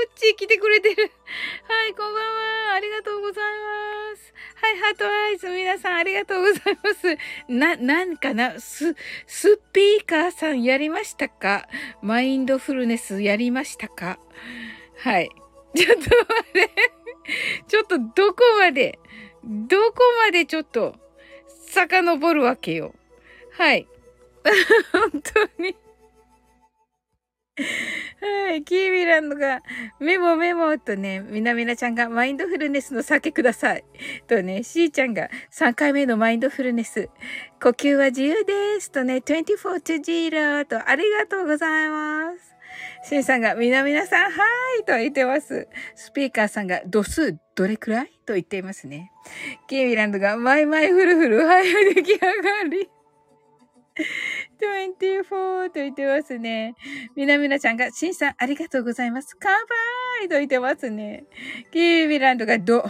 [SPEAKER 2] あ、うっちー来てくれてる。はい、こんばんは。ありがとうございます。はい、ハートアイズ、皆さんありがとうございます。な、なんかな、ス、スピーカーさんやりましたか？マインドフルネスやりましたか？はい。ちょっと待って。ちょっとどこまで、どこまで？ちょっと、遡るわけよ。はい。本当に。はい。キーミランドが、メモメモとね、みなみなちゃんがマインドフルネスの酒ください。とね、シーちゃんが3回目のマインドフルネス。呼吸は自由です。とね、24 to 0とありがとうございます。シンさんが、みなみなさん、はーいと言ってます。スピーカーさんが、度数どれくらいと言っていますね。キーミランドが、マイマイフルフル、はい、出来上がり。24と言ってますね。みなみなちゃんが、しんさんありがとうございます。乾杯と言ってますね。キーミランドがド。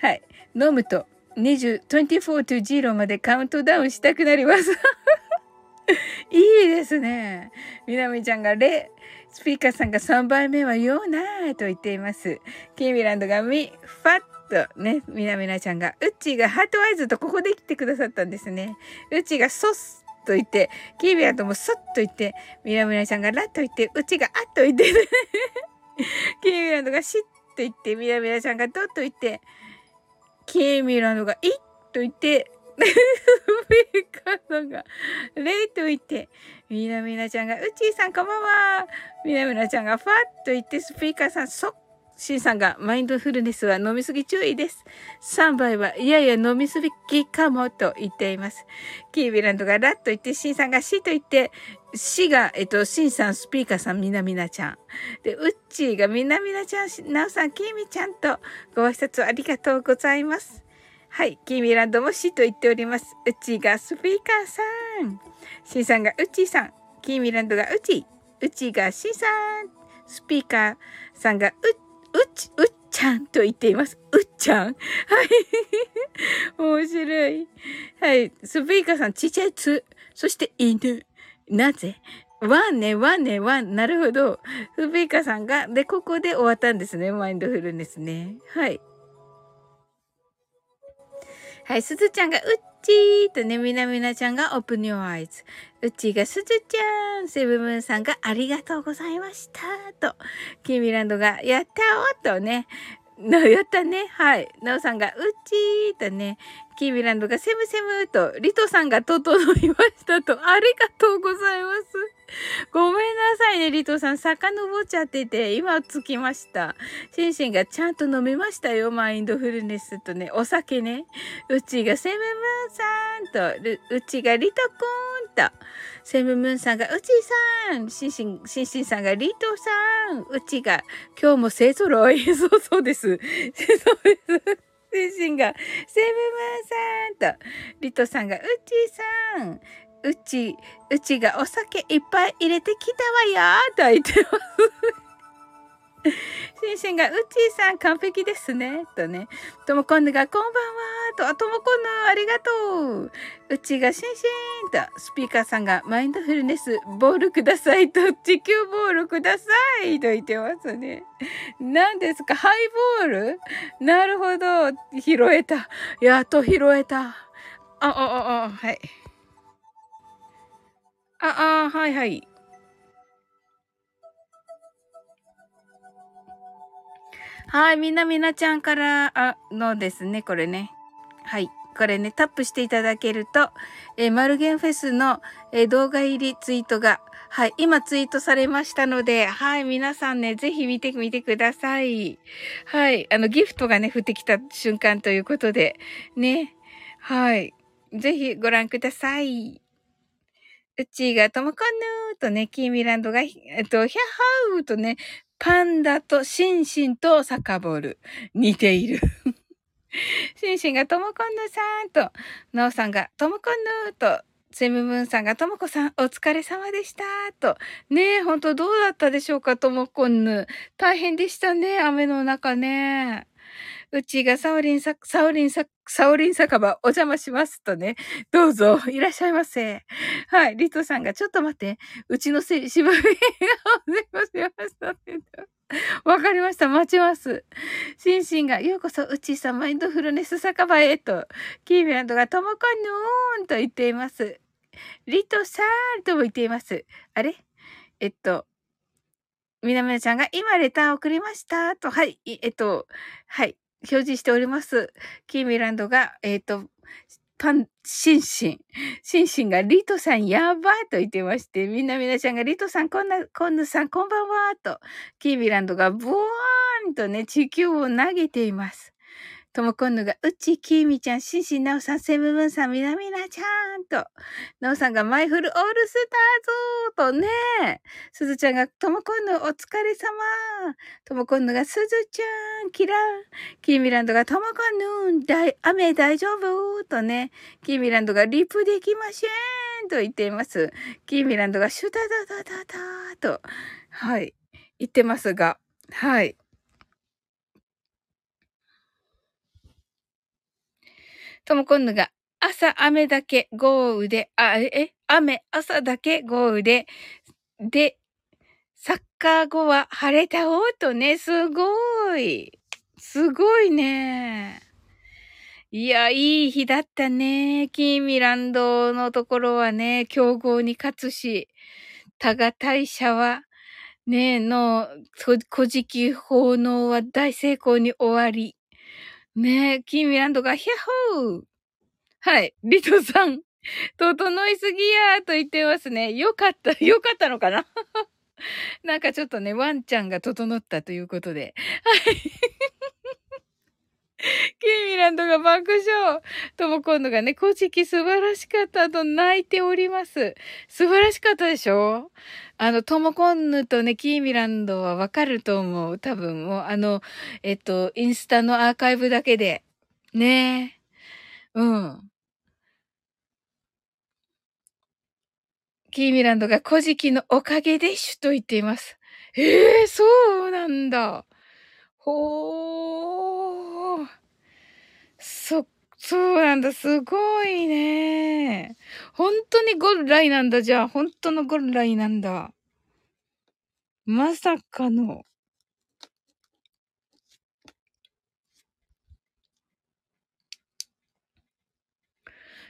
[SPEAKER 2] はい。飲むと20、24 to 0までカウントダウンしたくなります。いいですね。みなみちゃんがレ、スピーカーさんが3番目はようなーと言っています。キーミランドがミ、ファッとね、みなみなちゃんが、うっちーがハートアイズとここで来てくださったんですね。うっちーがソスと言って、キービラともスッと言って、ミラミラちゃんがラッと言って、うちがあっと言って、キーミランドがシッと言って、ミラミラちゃんがドッと言って、キーミランドがイッと言って、スピーカーさんが、レイと言って、みなみなちゃんが、うちーさんこんばんは。みなみなちゃんが、ファッと言って、スピーカーさん、そっ C さんがマインドフルネスは飲みすぎ注意です。3杯はいやいや飲みすぎかもと言っています。キービランドがラッと言って、シさんがシと言って、シが、えっと、シンさん、スピーカーさん、みなみなちゃん。で、ウッチーがみなみなちゃん、ナオさん、キーミちゃんとご挨拶ありがとうございます。はい、キーミランドもシと言っております。ウッチーがスピーカーさん。シンさんがウッチーさん。キーミランドがウッチー。ウッチーがシンさん。スピーカーさんがウッうっち、うっちゃんと言っています。うっちゃんはい。面白い。はい。スピーカーさん、ちっちゃいつ。そして犬。なぜ？ワンね、ワンね、ワン。なるほど。スピーカーさんが、で、ここで終わったんですね。マインドフルネスね。はい。はい、すずちゃんが、うっちーとね、みなみなちゃんがオープニューアイズ。うちがすずちゃん。セブムーンさんがありがとうございました。と、キミランドが、やったーとね、やったね。はい。なおさんが、うちーとね、キーミランドがセムセムーと、リトさんが整いましたと、ありがとうございます。ごめんなさいね、リトさん。遡っちゃってて、今着きました。シンシンがちゃんと飲みましたよ、マインドフルネスとね、お酒ね。うちがセムムーンさんと、うちがリトコーンと、セムムーンさんがうちさん、シンシン、シンシンさんがリトさん、うちが今日も勢ぞろい。そうそうです。そうです。シンシンがセムムーンさんと、リトさんがうちさん、うち、うちがお酒いっぱい入れてきたわよと言ってます。シンシンが、うちさん完璧ですね。とね。ともこんぬが、こんばんは。と、ともこんぬありがとう。うちが、シンシンと、スピーカーさんが、マインドフルネス、ボールくださいと、地球ボールくださいと言ってますね。何ですか？ハイボール？なるほど。拾えた。やっと拾えた。あ、あ、あ、あ、はい。あ、あ、はいはい。はい、みなみなちゃんから、あ、のですね、これね。はい。これね、タップしていただけると、えー、マルゲンフェスの、えー、動画入りツイートが、はい、今ツイートされましたので、はい、皆さんね、ぜひ見てみてください。はい、あの、ギフトがね、降ってきた瞬間ということで、ね、はい、ぜひご覧ください。うちがともこんぬーとね、キーミランドが、えっと、ヒャッハーとね、パンダとシンシンとサカボール。似ている。シンシンがともこんぬさんと、ナオさんがともこんぬと、セムムーンさんがともこさんお疲れ様でしたと。ねえ、ほんとどうだったでしょうかともこんぬ。大変でしたね、雨の中ね。うちがサオリンさ、サオリンさ、サオリン酒場お邪魔しますとね。どうぞ、いらっしゃいませ。はい。リトさんが、ちょっと待って。うちのせい、渋みがお邪魔しました。わかりました。待ちます。シンシンが、ようこそ、うちさん、マインドフルネス酒場へと、キーミランドが、ともこんぬーんと言っています。リトさんとも言っています。あれ？えっと、みなみなちゃんが今レター送りましたと、はい、えっと、はい、表示しております。キーミランドが、えっと、パン、シンシン。シンシンがリトさんやばーと言ってまして、みんなみなちゃんがリトさんこんな、こんなさんこんばんはーと、キーミランドがブワーンとね、地球を投げています。ともこんぬが、うち、きーみちゃん、しんしんなおさん、セムムンさん、みなみなちゃんと、なおさんがマイフルオールスターズとね、すずちゃんが、ともこんぬお疲れ様。ともこんぬが、すずちゃん、キラー。キーミランドが、ともこんぬ、だい、雨大丈夫とね、キーミランドが、リプできませんと言っています。キーミランドが、シュタダダダダと、はい、言ってますが、はい。ともこんぬが、朝雨だけ豪雨で、あ、え、雨、朝だけ豪雨で、で、サッカー後は晴れたおうとね、すごい。すごいね。いや、いい日だったね。キーミランドのところはね、強豪に勝つし、多賀大社は、ね、の、古事記奉納は大成功に終わり、ねえ、キーミランドが、ヒャッホーはい、リトさん、整いすぎやーと言ってますね。よかった、よかったのかな？なんかちょっとね、ワンちゃんが整ったということで。はい。キーミランドが爆笑。とも今度がね、古事記素晴らしかったと泣いております。素晴らしかったでしょ？あの、トモコンヌとね、キーミランドはわかると思う。多分もう、あの、えっと、インスタのアーカイブだけで。ねえ。うん。キーミランドが古事記のおかげでしゅと言っています。ええー、そうなんだ。ほー。そ、そうなんだ。すごいね。本当にゴルライなんだ。じゃあ、本当のゴルライなんだ。まさかの。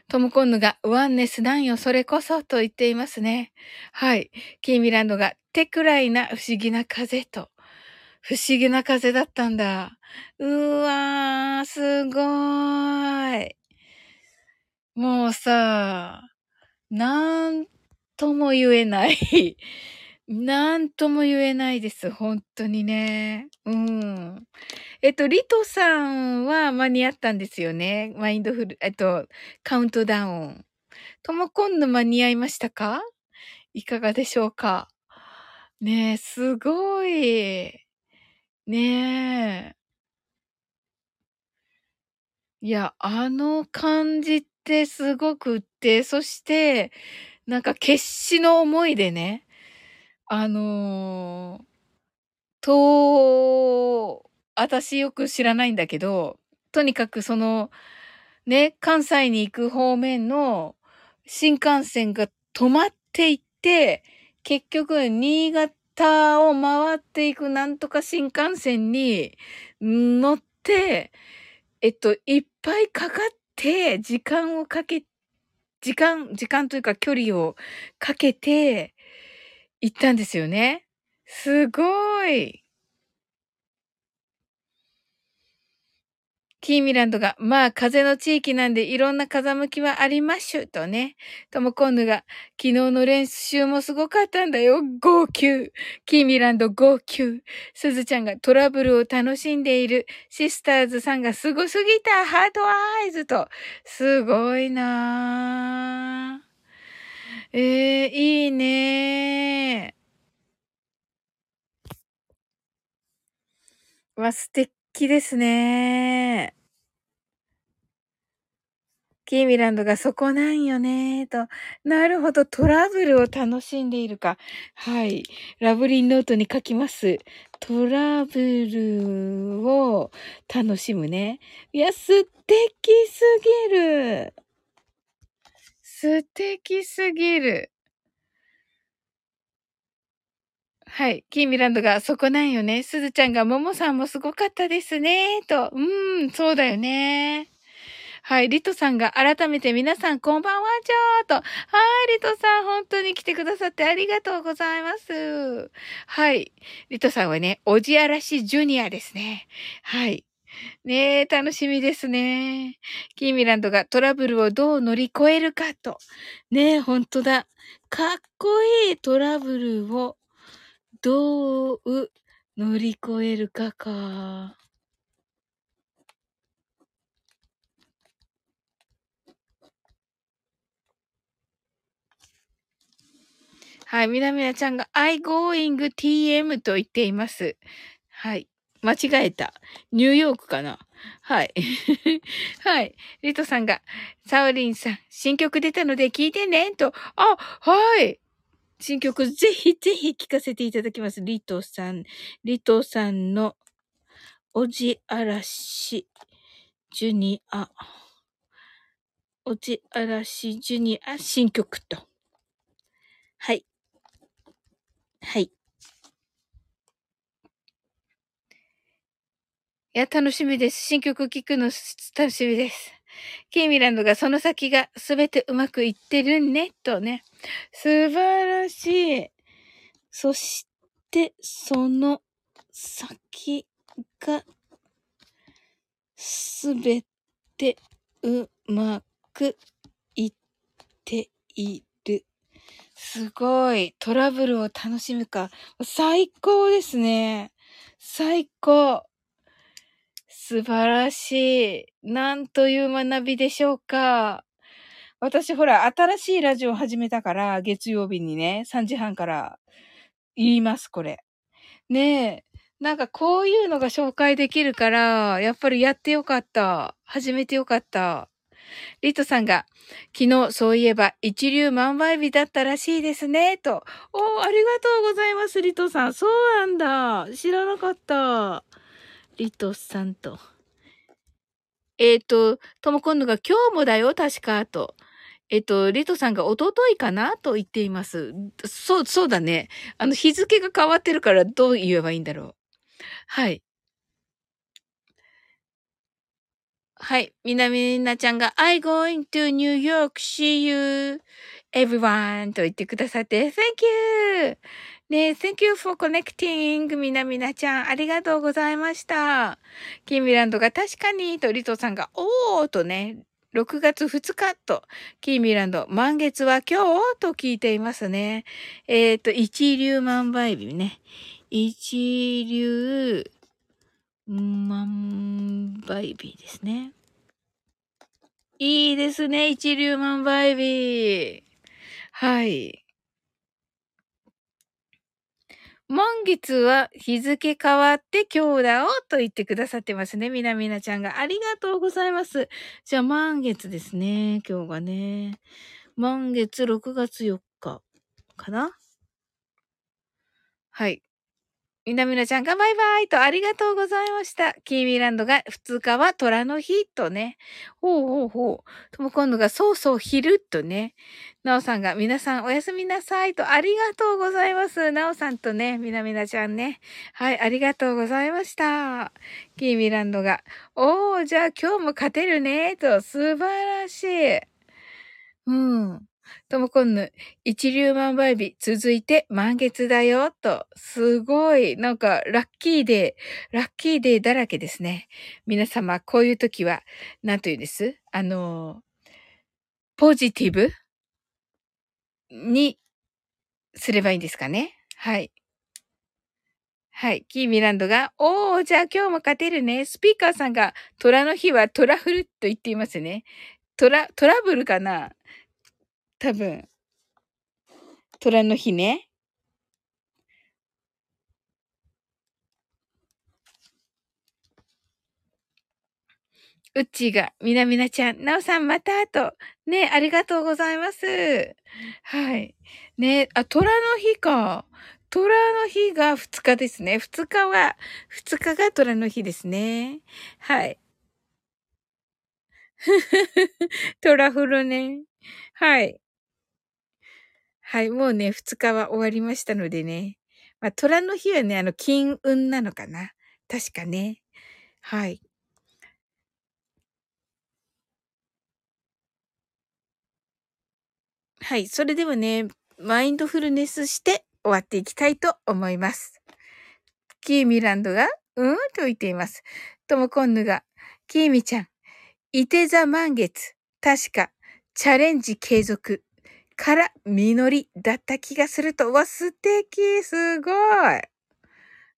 [SPEAKER 2] トムコンヌがワンネスなんよ、それこそと言っていますね。はい。キーミランドが手くらいな不思議な風と。不思議な風だったんだ。うわー、すごーい。もうさ、なんとも言えない。なんとも言えないです。本当にね。うん。えっと、リトさんは間に合ったんですよね？マインドフル、えっと、カウントダウン。とも今度間に合いましたか？いかがでしょうか？ねえ、すごい。ねえ。いや、あの感じってすごくって、そして、なんか決死の思いでね、あのー、と、私よく知らないんだけど、とにかくその、ね、関西に行く方面の新幹線が止まっていって、結局、新潟タを回っていくなんとか新幹線に乗って、えっと、いっぱいかかって、時間をかけ、時間、時間というか距離をかけて行ったんですよね。すごい。キーミランドが、まあ、風の地域なんでいろんな風向きはありましゅ、とね。ともコンヌが、昨日の練習もすごかったんだよ、号泣。キーミランド号泣。すずちゃんがトラブルを楽しんでいる。シスターズさんがすごすぎた、ハートアイズと。すごいなぁ。えー、いいねわ、素敵ですね。キーミランドがそこなんよねと。なるほど。トラブルを楽しんでいるか。はい。ラブリンノートに書きます。トラブルを楽しむね。いや、素敵すぎる。素敵すぎる。はい。キーミランドが、そこなんよね。すずちゃんが、ももさんもすごかったですね。と。うーん、そうだよね。はい。リトさんが改めて皆さんこんばんはちょーと。はい。リトさん本当に来てくださってありがとうございます。はい。リトさんはね、おじあらしジュニアですね。はい。ねえ、楽しみですね。キーミランドがトラブルをどう乗り越えるかと。ねえ、ほんとだ。かっこいいトラブルをどう乗り越えるかか。はい。みなみなちゃんが I going TM と言っています。はい。間違えた。ニューヨークかなはい。はい。リトさんが、サオリンさん、新曲出たので聞いてね、と。あ、はい。新曲ぜひぜひ聴かせていただきます。リトさん。リトさんの、おじあらし、ジュニア。おじあらし、ジュニア、新曲と。はい。はい。いや、楽しみです。新曲聴くの楽しみです。ケイミランドがその先がすべてうまくいってるね、とね。素晴らしい。そして、その先がすべてうまくいっている。すごい。トラブルを楽しむか。最高ですね。最高。素晴らしい。なんという学びでしょうか。私ほら、新しいラジオ始めたから、月曜日にね、3時半から言います、これ。ねえ。なんかこういうのが紹介できるから、やっぱりやってよかった。始めてよかった。リトさんが、昨日そういえば一流万倍日だったらしいですね、と。おありがとうございます、リトさん。そうなんだ。知らなかった。リトさんと。えっ、ー、と、とも今度が今日もだよ、確か、と。えっ、ー、と、リトさんがおとといかなと言っています。そう、そうだね。あの、日付が変わってるからどう言えばいいんだろう。はい。はい。みなみなちゃんが、I going to New York, see you, everyone と言ってくださって、Thank you! ねえ Thank you for connecting! みなみなちゃん、ありがとうございました。キーミランドが確かに、とリトさんが、おーとね、6月2日と、キーミランド、満月は今日？と聞いていますね。えっ、ー、と、一流万倍日ね。一流万倍日ですね。いいですね、一粒万倍日。はい。満月は日付変わって今日だおと言ってくださってますね。みなみなちゃんがありがとうございます。じゃあ満月ですね。今日がね。満月6月4日かな？はい。みなみなちゃんがバイバイとありがとうございました。キーミーランドが2日は虎の日とね。ほうほうほう。とも今度がそうそう昼とね。なおさんが皆さんおやすみなさいとありがとうございます。なおさんとね、みなみなちゃんね。はい、ありがとうございました。キーミランドが、おー、じゃあ今日も勝てるねと素晴らしい。うん。ともこんぬ、一粒万倍日、続いて満月だよ、と。すごい、なんか、ラッキーデー、ラッキーデーだらけですね。皆様、こういう時は、なんと言うんです？あの、ポジティブにすればいいんですかね？はい。はい。キーミランドが、おー、じゃあ今日も勝てるね。スピーカーさんが、虎の日はトラフルと言っていますね。トラ、トラブルかな？多分、虎の日ね。うっちーが、みなみなちゃん、なおさんまたと。ね、ありがとうございます。はい。ね、あ、虎の日か。虎の日が2日ですね。2日は、2日が虎の日ですね。はい。トラフルね。はい。はい、もうね、2日は終わりましたのでね。まあ、虎の日はね、あの、金運なのかな。確かね。はい。はい。それではね、マインドフルネスして終わっていきたいと思います。キーミランドが、うーんと言っています。ともこんぬが、キーミちゃん、いて座満月、確か、チャレンジ継続から実りだった気がすると、わ、素敵すごい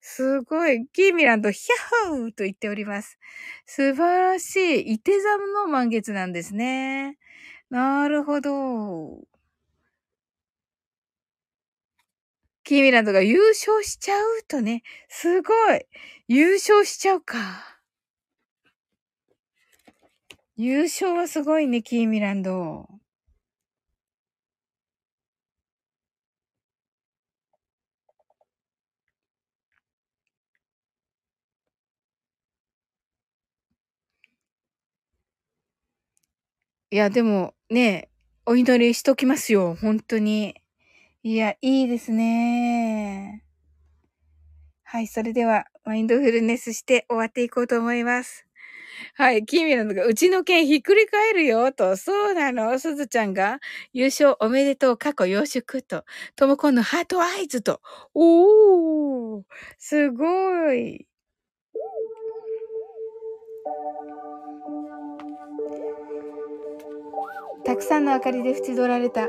[SPEAKER 2] すごい。キーミランド、ヒャッホーと言っております。素晴らしい。いて座の満月なんですね。なるほど。キーミランドが優勝しちゃうとね、すごい。優勝しちゃうか。優勝はすごいね、キーミランド。いや、でも、ね、お祈りしときますよ。本当に。いや、いいですね。はい、それでは、マインドフルネスして終わっていこうと思います。はい、キミランドが、うちの剣ひっくり返るよ、と。そうなの、すずちゃんが、優勝おめでとう、過去養殖と。ともこんのハートアイズと。おー、すごい。たくさんの明かりで縁取られた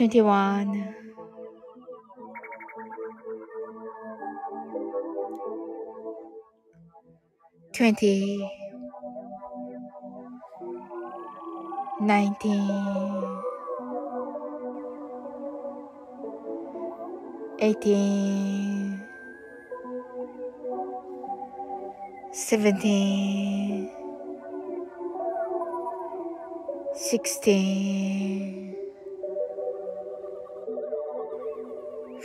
[SPEAKER 2] 21 20 19 18 17 16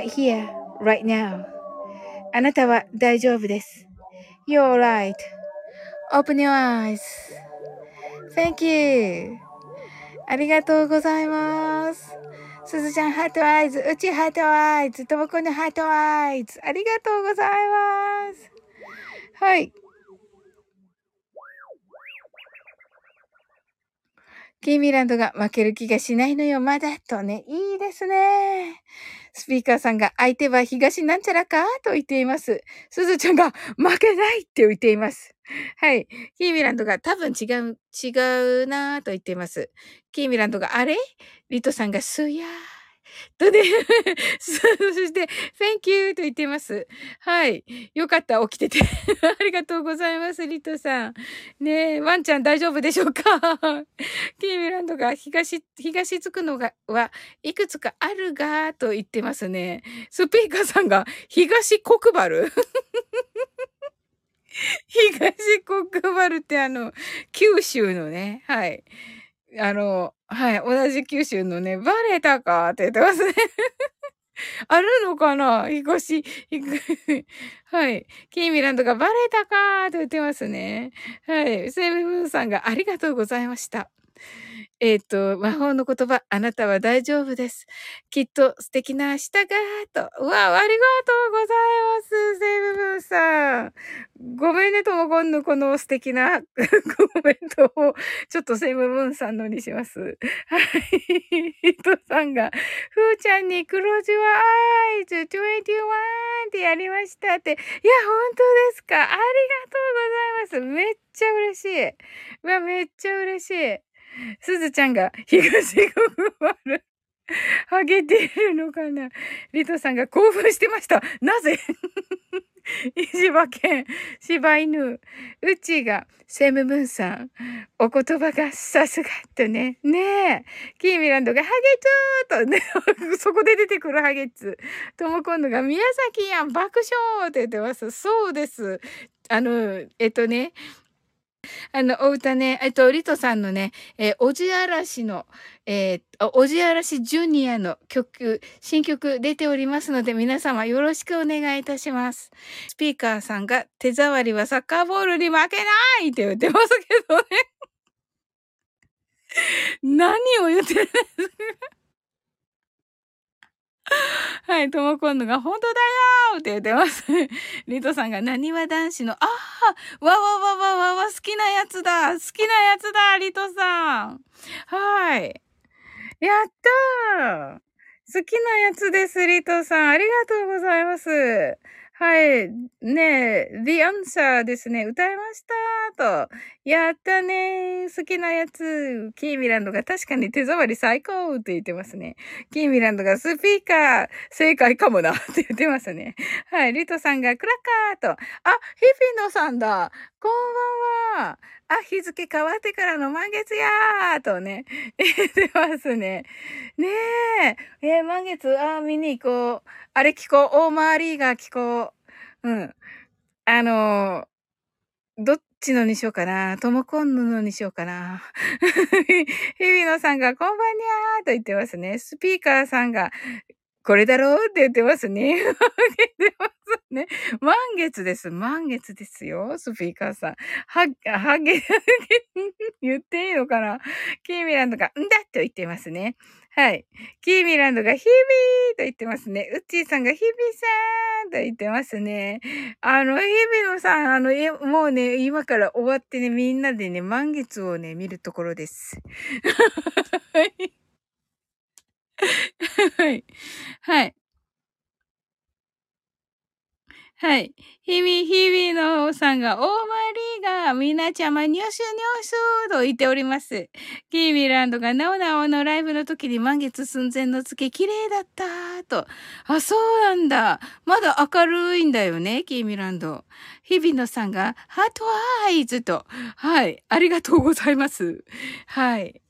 [SPEAKER 2] right here, right now. あなたは大丈夫です。You're right. open your eyes.Thank you. ありがとうございます。すずちゃん、 heart eyes。うっちー heart eyes。ともこの heart eyes。ありがとうございます。はい。キーミランドが負ける気がしないのよ、まだ。とね、いいですね。スピーカーさんが相手は東なんちゃらか？と言っています。すずちゃんが負けないって言っています。はい。キーミランドが多分違う、違うなぁと言っています。キーミランドがあれ？リトさんがすやー。とね、そして、Thank you と言ってます。はい。よかった、起きてて。ありがとうございます、リトさん。ねえ、ワンちゃん大丈夫でしょうか？キーミランドが東、東つくのが、はいくつかあるが、と言ってますね。スピーカーさんが、東国原？東国原ってあの、九州のね、はい。あの、はい、同じ九州のね、バレたかって言ってますね。あるのかな？引っ越し、はい。キーミランドがバレたかーって言ってますね。はい。セブンさんがありがとうございました。えっ、ー、と、魔法の言葉、あなたは大丈夫です。きっと素敵な明日が、と。うわ、ありがとうございます、セイブブンさん。ごめんね、ともこんのこの素敵な コメントを、ちょっとセイブブンさんのにします。はい。ヒトさんが、ふーちゃんにクローズはアイズ21ってやりましたって。いや、本当ですか。ありがとうございます。めっちゃ嬉しい。うわ、めっちゃ嬉しい。すずちゃんが東国丸、ハゲているのかな？リトさんが興奮してました。なぜ？石馬犬、柴犬、うちが、セムムーンさん、お言葉がさすがとね、ねえ、キーミランドがハゲツーとね、そこで出てくるハゲツ。とも今度が宮崎やん、爆笑って言ってます。そうです。あの、えっとね、あの、お歌ね、えっと、リトさんのね、えー、おじあらしの、えー、おじあらしジュニアの曲、新曲出ておりますので、皆様よろしくお願いいたします。スピーカーさんが手触りはサッカーボールに負けないって言ってますけどね。何を言ってるんですか？はい、ともこんのが本当だよって言ってます。リトさんが何は男子の、ああわわわわわわ好きなやつだ好きなやつだリトさんはい。やったー好きなやつです、リトさん。ありがとうございます。はい。ねえ、The Answer ですね。歌いましたと。やったね好きなやつ。キーミランドが確かに手触り最高って言ってますね。キーミランドがスピーカー正解かもなって言ってますね。はい。リトさんがクラッカーと。あ、ヒフィノさんだ。こんばんは。あ、日付変わってからの満月やーとね、言ってますね。ねえ。えー、満月、あ、見に行こう。あれ聞こう。大回りが聞こう。うん。あのー、どっちのにしようかな。ともこんのにしようかな。日比野さんが、こんばんにゃーと言ってますね。スピーカーさんが、これだろうって言ってますね。言ってますね。満月です。満月ですよ。スピーカーさん。は、はげ、言っていいのかな？キーミランドが、んだと言ってますね。はい。キーミランドが、ヒビーと言ってますね。ウッチーさんが、ヒビさんと言ってますね。あの、ヒビのさん、あの、もうね、今から終わってね、みんなでね、満月をね、見るところです。はい。はい。はい。はい。ひみ、ひみのさんが、オーマリーが、みなちゃま、ニュースニュースと言っております。キーミランドが、なおなおのライブの時に満月寸前の月、綺麗だったと。あ、そうなんだ。まだ明るいんだよね、キーミランド。日比野さんが、ハートアイズと。はい。ありがとうございます。はい。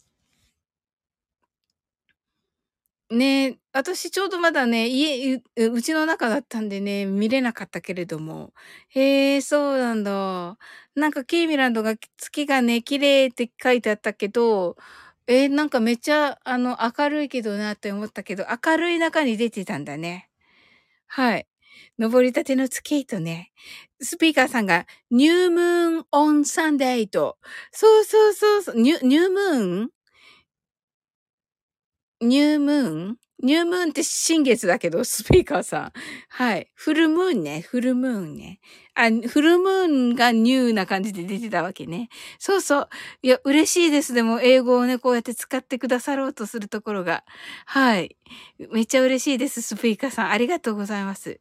[SPEAKER 2] ね、私ちょうどまだね、家、ううちの中だったんでね、見れなかったけれども。へえ、そうなんだ。なんかケイミランドが月がね、綺麗って書いてあったけど、えー、なんかめっちゃ、あの、明るいけどなって思ったけど、明るい中に出てたんだね。はい。登りたての月とね、スピーカーさんが、 new moon on Sunday と、そうそうそうそう、ニュ new moon new moon？ new moon って新月だけど、スピーカーさん。はい。フルムーンね。フルムーンね。あ、フルムーンがニューな感じで出てたわけね。そうそう。いや、嬉しいです。でも、英語をね、こうやって使ってくださろうとするところが。はい。めっちゃ嬉しいです。スピーカーさん。ありがとうございます。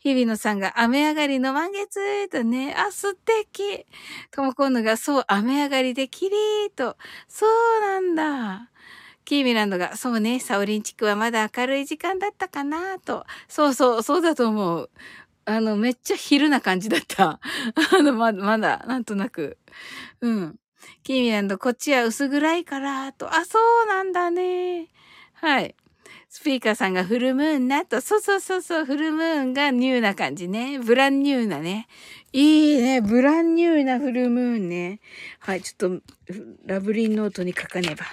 [SPEAKER 2] 日比野さんが、雨上がりの満月とね。あ、素敵。ともこんのが、そう、雨上がりでキリーと。そうなんだ。キーミランドが、そうね、サオリン地区はまだ明るい時間だったかなと。そうそう、そうだと思う。あの、めっちゃ昼な感じだった。あの、ま、まだ、なんとなく。うん。キーミランド、こっちは薄暗いから、と。あ、そうなんだね。はい。スピーカーさんがフルムーンなと。そうそうそうそう、フルムーンがニューな感じね。ブランニューなね。いいね。ブランニューなフルムーンね。はい、ちょっと、ラブリンノートに書かねば。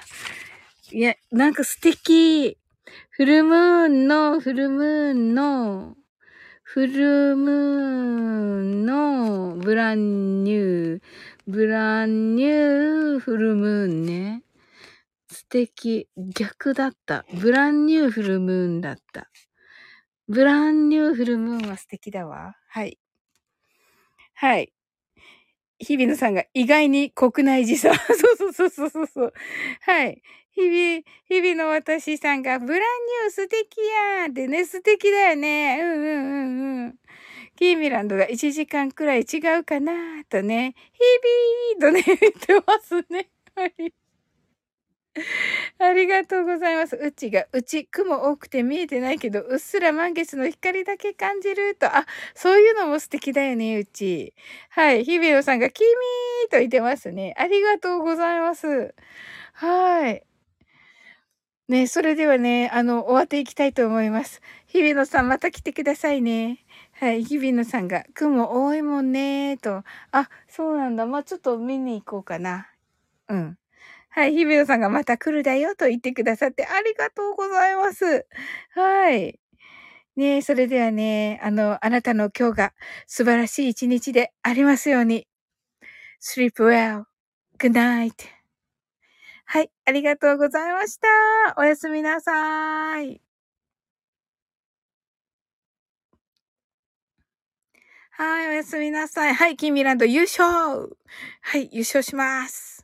[SPEAKER 2] いや、なんか素敵。フルムーンの、フルムーンの、フルムーンの、ブランニュー、ブランニュー、フルムーンね。素敵。逆だった。ブランニューフルムーンだった。ブランニューフルムーンは素敵だわ。はい。はい。日比野さんが意外に国内時差。そうそうそうそうそう。はい。日々、日々の私さんが、ブランニュー素敵やーってね、素敵だよね。うんうんうんうん。キーミランドが1時間くらい違うかなとね、日々とね、言ってますね。はい。ありがとうございます。うちが、うち、雲多くて見えてないけど、うっすら満月の光だけ感じると、あ、そういうのも素敵だよね、うち。はい。日比野さんが、君と言ってますね。ありがとうございます。はい。ね、それではね、あの、終わっていきたいと思います。日比野さん、また来てくださいね。はい、日比野さんが、雲多いもんねと。あ、そうなんだ。まあ、ちょっと見に行こうかな。うん。はい、日比野さんがまた来るだよと言ってくださってありがとうございます。はい。ねそれではね、あの、あなたの今日が素晴らしい一日でありますように。sleep well. good night. ありがとうございました。おやすみなさい。はい、おやすみなさい。はい、キンミランド優勝はい、優勝します。